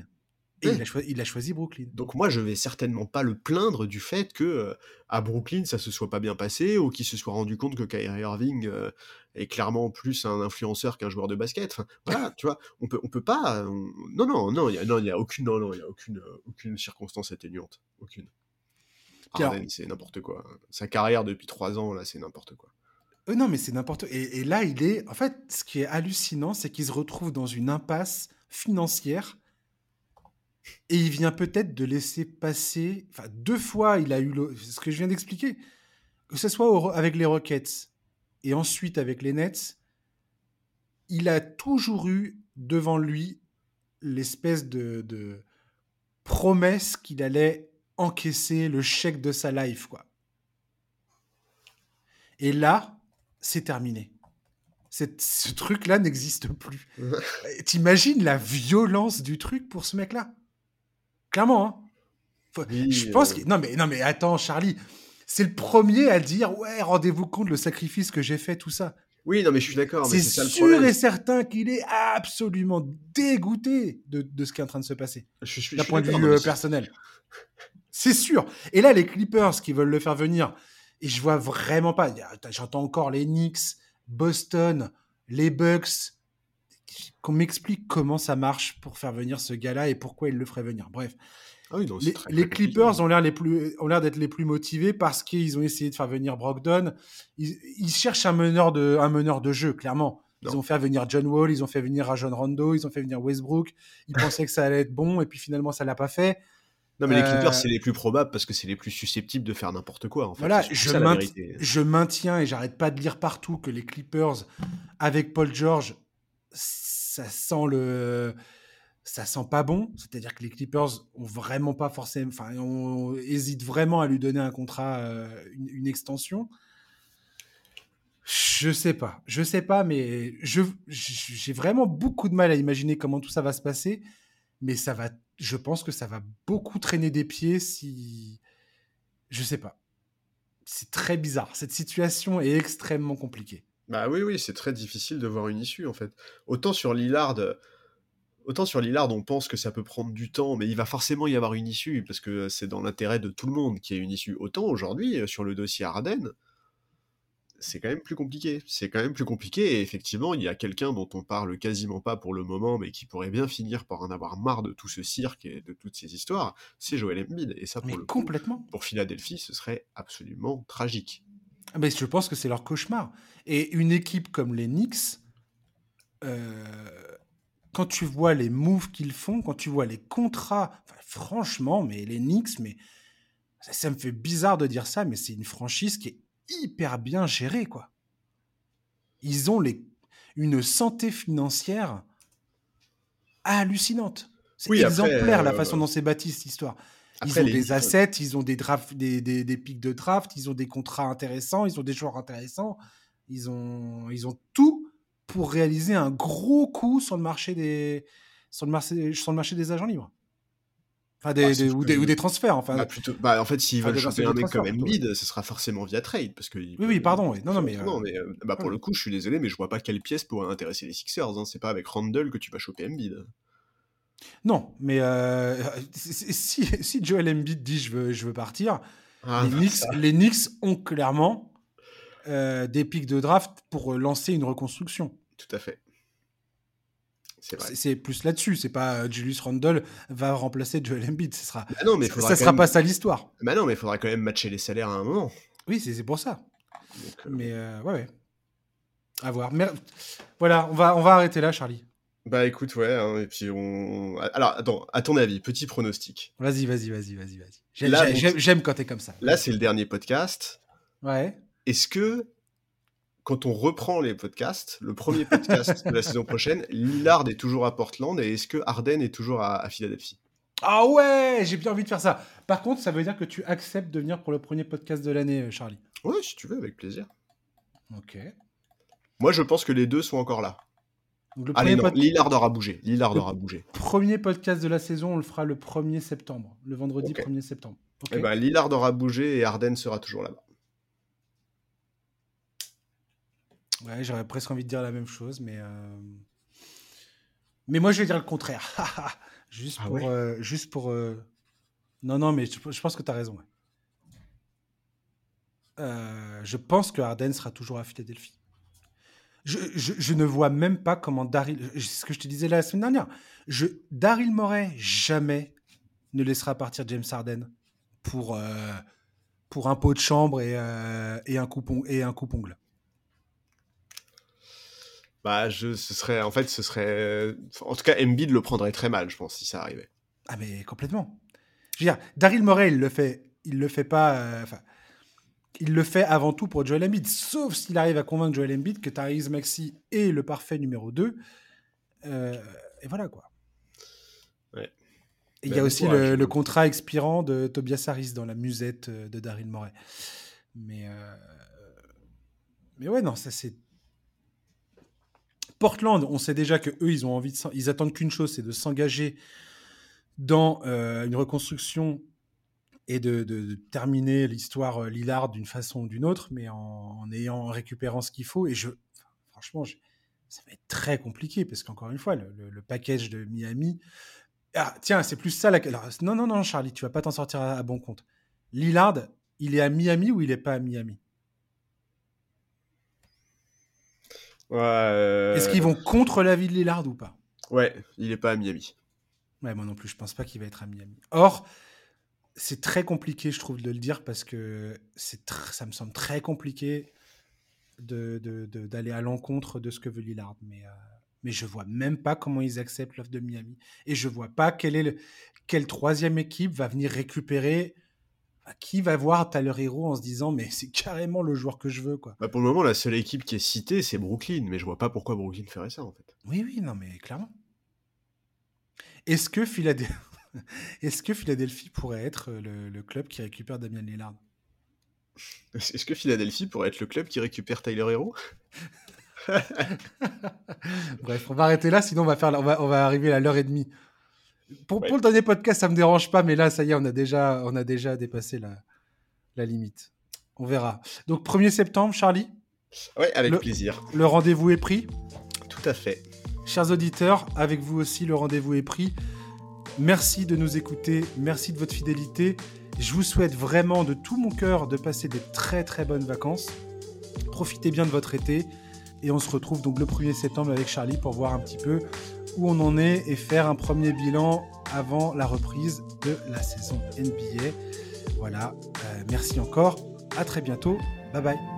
Et il, a choisi, Brooklyn. Donc moi, je vais certainement pas le plaindre du fait que euh, à Brooklyn, ça se soit pas bien passé ou qu'il se soit rendu compte que Kyrie Irving euh, est clairement plus un influenceur qu'un joueur de basket. Enfin, voilà, <laughs> tu vois, on peut, on peut pas. Non, non, non, il non, y a aucune, non, non, il y a aucune, aucune circonstance atténuante, aucune. c'est n'importe quoi. Sa carrière depuis trois ans, là, c'est n'importe quoi. Euh, non, mais c'est n'importe. Et, et là, il est. En fait, ce qui est hallucinant, c'est qu'il se retrouve dans une impasse financière et il vient peut-être de laisser passer. Enfin, deux fois, il a eu ce que je viens d'expliquer. Que ce soit avec les Rockets et ensuite avec les Nets, il a toujours eu devant lui l'espèce de, de promesse qu'il allait encaisser le chèque de sa life, quoi. Et là, c'est terminé. ce truc-là n'existe plus. <laughs> T'imagines la violence du truc pour ce mec-là? Clairement. Hein. je pense euh. que. Non mais, non, mais attends, Charlie. C'est le premier à dire Ouais, rendez-vous compte le sacrifice que j'ai fait, tout ça. Oui, non, mais je suis d'accord. C'est sûr et certain qu'il est absolument dégoûté de, de ce qui est en train de se passer. D'un point de vue euh, personnel. C'est sûr. Et là, les Clippers qui veulent le faire venir, et je vois vraiment pas. J'entends encore les Knicks, Boston, les Bucks, qu'on m'explique comment ça marche pour faire venir ce gars-là et pourquoi il le ferait venir. Bref. Ah oui, les, Clippers ont l'air les plus ont l'air d'être les plus motivés parce qu'ils ont essayé de faire venir Brogdon. Ils, cherchent un meneur de un meneur de jeu clairement. Ils ont fait venir John Wall, ils ont fait venir Rajon Rondo, ils ont fait venir Westbrook. Ils <laughs> pensaient que ça allait être bon et puis finalement ça l'a pas fait. Non, mais les Clippers, euh, c'est les plus probables parce que c'est les plus susceptibles de faire n'importe quoi. En fait. Voilà, je, je, maintiens et j'arrête pas de lire partout que les Clippers, avec Paul George, ça sent le. Ça sent pas bon. C'est-à-dire que les Clippers ont vraiment pas forcément. Enfin, on hésite vraiment à lui donner un contrat, euh, une, extension. Je sais pas. Je sais pas, mais je, j'ai vraiment beaucoup de mal à imaginer comment tout ça va se passer. Mais ça va je pense que ça va beaucoup traîner des pieds si. Je sais pas. C'est très bizarre. Cette situation est extrêmement compliquée. Bah oui, oui, c'est très difficile de voir une issue en fait. Autant sur Lillard, autant sur Lillard, on pense que ça peut prendre du temps, mais il va forcément y avoir une issue parce que c'est dans l'intérêt de tout le monde qu'il y ait une issue. Autant aujourd'hui, sur le dossier Arden, c'est quand même plus compliqué. C'est quand même plus compliqué, et effectivement, il y a quelqu'un dont on parle quasiment pas pour le moment, mais qui pourrait bien finir par en avoir marre de tout ce cirque et de toutes ces histoires, c'est Joel Embiid. Et ça, pour le complètement. pour Philadelphie, ce serait absolument tragique. Mais je pense que c'est leur cauchemar. Et une équipe comme les Knicks, euh, quand tu vois les moves qu'ils font, quand tu vois les contrats, franchement, mais les Knicks, mais ça me fait bizarre de dire ça, mais c'est une franchise qui est hyper bien géré, quoi. Ils ont les, une santé financière hallucinante. C'est exemplaire la euh, façon dont c'est bâti cette histoire. Ils ont des assets, ils ont des, draft, des, des, pics de draft, ils ont des contrats intéressants, ils ont des joueurs intéressants, ils ont, ils ont tout pour réaliser un gros coup sur le marché des, sur le marché, sur le marché des agents libres. Enfin, des, bah, ou, des, ou, des, transferts. Enfin, bah, plutôt, bah, en fait, s'ils veulent choper un mec comme Embiid, ce sera forcément via trade. Parce que oui, oui, pardon. Non, non, mais. Non, mais euh, bah, pour le coup, je suis désolé, mais je vois pas quelle pièce pourrait intéresser les Sixers. Hein. C'est pas avec Randall que tu vas choper Embiid. Non, mais euh, si, si Joel Embiid dit je veux, je veux partir, ah, les, Knicks, les, Knicks, ont clairement euh, des pics de draft pour lancer une reconstruction. Tout à fait. C'est plus là-dessus. C'est pas euh, Julius Randle va remplacer Joel Embiid. Ce sera, bah non, mais ça, sera pas ça l'histoire. Bah non, mais il faudra quand même matcher les salaires à un moment. Oui, c'est pour ça. Euh, mais euh, ouais, ouais. À voir. Mais, voilà, on va, on va arrêter là, Charlie. Bah écoute, ouais, hein, et puis on. Alors, attends, à ton avis, petit pronostic. Vas-y, vas-y, vas-y, vas-y, vas-y. J'aime quand t'es comme ça. Là, c'est le dernier podcast. Ouais. Est-ce que quand on reprend les podcasts, le premier podcast de la <laughs> saison prochaine, Lillard est toujours à Portland et est-ce que Harden est toujours à, Philadelphie? Ah ouais, j'ai bien envie de faire ça. Par contre, ça veut dire que tu acceptes de venir pour le premier podcast de l'année, euh, Charlie? Ouais, si tu veux, avec plaisir. Ok. Moi, je pense que les deux sont encore là. Allez, non, Lillard aura bougé. Lillard aura bougé. Premier podcast de la saison, on le fera le 1er septembre, le vendredi 1er septembre. Eh ben, Lillard aura bougé et Harden sera toujours là-bas. Ouais, j'aurais presque envie de dire la même chose, mais. Euh, mais moi, je vais dire le contraire. <laughs> juste, ah pour, euh, juste pour. Euh, non, non, mais je, pense que tu as raison. je pense que Arden sera toujours à Philadelphie. Je, je, ne vois même pas comment Daryl. C'est ce que je te disais la semaine dernière. Je, Daryl Morey, jamais ne laissera partir James Harden pour, pour un pot de chambre et, et un coupe-ongle. Bah, je, ce serait, en fait, ce serait, en tout cas, Embiid le prendrait très mal, je pense, si ça arrivait. Ah, mais complètement. Je veux dire, Daryl Morey, il le fait, il le fait pas, euh, il le fait avant tout pour Joel Embiid, sauf s'il arrive à convaincre Joel Embiid que Tyrese Maxi est le parfait numéro 2. Euh, et voilà, quoi. Ouais. Et il y a aussi le, contrat expirant de Tobias Harris dans la musette euh, de Daryl Morey. Mais, mais ouais, non, ça c'est Portland, on sait déjà que eux, ils ont envie de, ils attendent qu'une chose, c'est de s'engager dans euh, une reconstruction et de, terminer l'histoire euh, Lillard d'une façon ou d'une autre, mais en, ayant en récupérant ce qu'il faut. Et je, franchement, ça va être très compliqué parce qu'encore une fois, le, package de Miami. Ah, tiens, c'est plus ça. La... non, non, non, Charlie, tu vas pas t'en sortir à, bon compte. Lillard, il est à Miami ou il est pas à Miami? Ouais, Est-ce qu'ils vont contre la vie de Lillard ou pas? Ouais, il est pas à Miami. Ouais, moi non plus, je pense pas qu'il va être à Miami. Or, c'est très compliqué, je trouve, de le dire parce que c'est ça me semble très compliqué d'aller de, de, à l'encontre de ce que veut Lillard. Mais, euh, mais je vois même pas comment ils acceptent l'offre de Miami. Et je vois pas quelle, est le, quelle troisième équipe va venir récupérer. Qui va voir Tyler Hero en se disant mais c'est carrément le joueur que je veux quoi. Bah pour le moment la seule équipe qui est citée c'est Brooklyn mais je vois pas pourquoi Brooklyn ferait ça en fait. Oui oui non mais clairement. Est-ce que Philadelphie <laughs> est-ce que Philadelphie pourrait être le, le club qui récupère Damien Lillard? Est-ce que Philadelphie pourrait être le club qui récupère Tyler Hero <laughs> Bref, on va arrêter là, sinon on va, faire, on va, on va arriver à l'heure et demie. Pour, pour, le dernier podcast, ça me dérange pas, mais là, ça y est, on a déjà, on a déjà dépassé la, la limite. On verra. Donc, 1er septembre, Charlie? Oui, avec plaisir. Le rendez-vous est pris? Tout à fait. Chers auditeurs, avec vous aussi, le rendez-vous est pris. Merci de nous écouter, merci de votre fidélité. Je vous souhaite vraiment de tout mon cœur de passer des très très bonnes vacances. Profitez bien de votre été et on se retrouve donc le 1er septembre avec Charlie pour voir un petit peu où on en est et faire un premier bilan avant la reprise de la saison NBA. Voilà, euh, merci encore, à très bientôt, bye bye.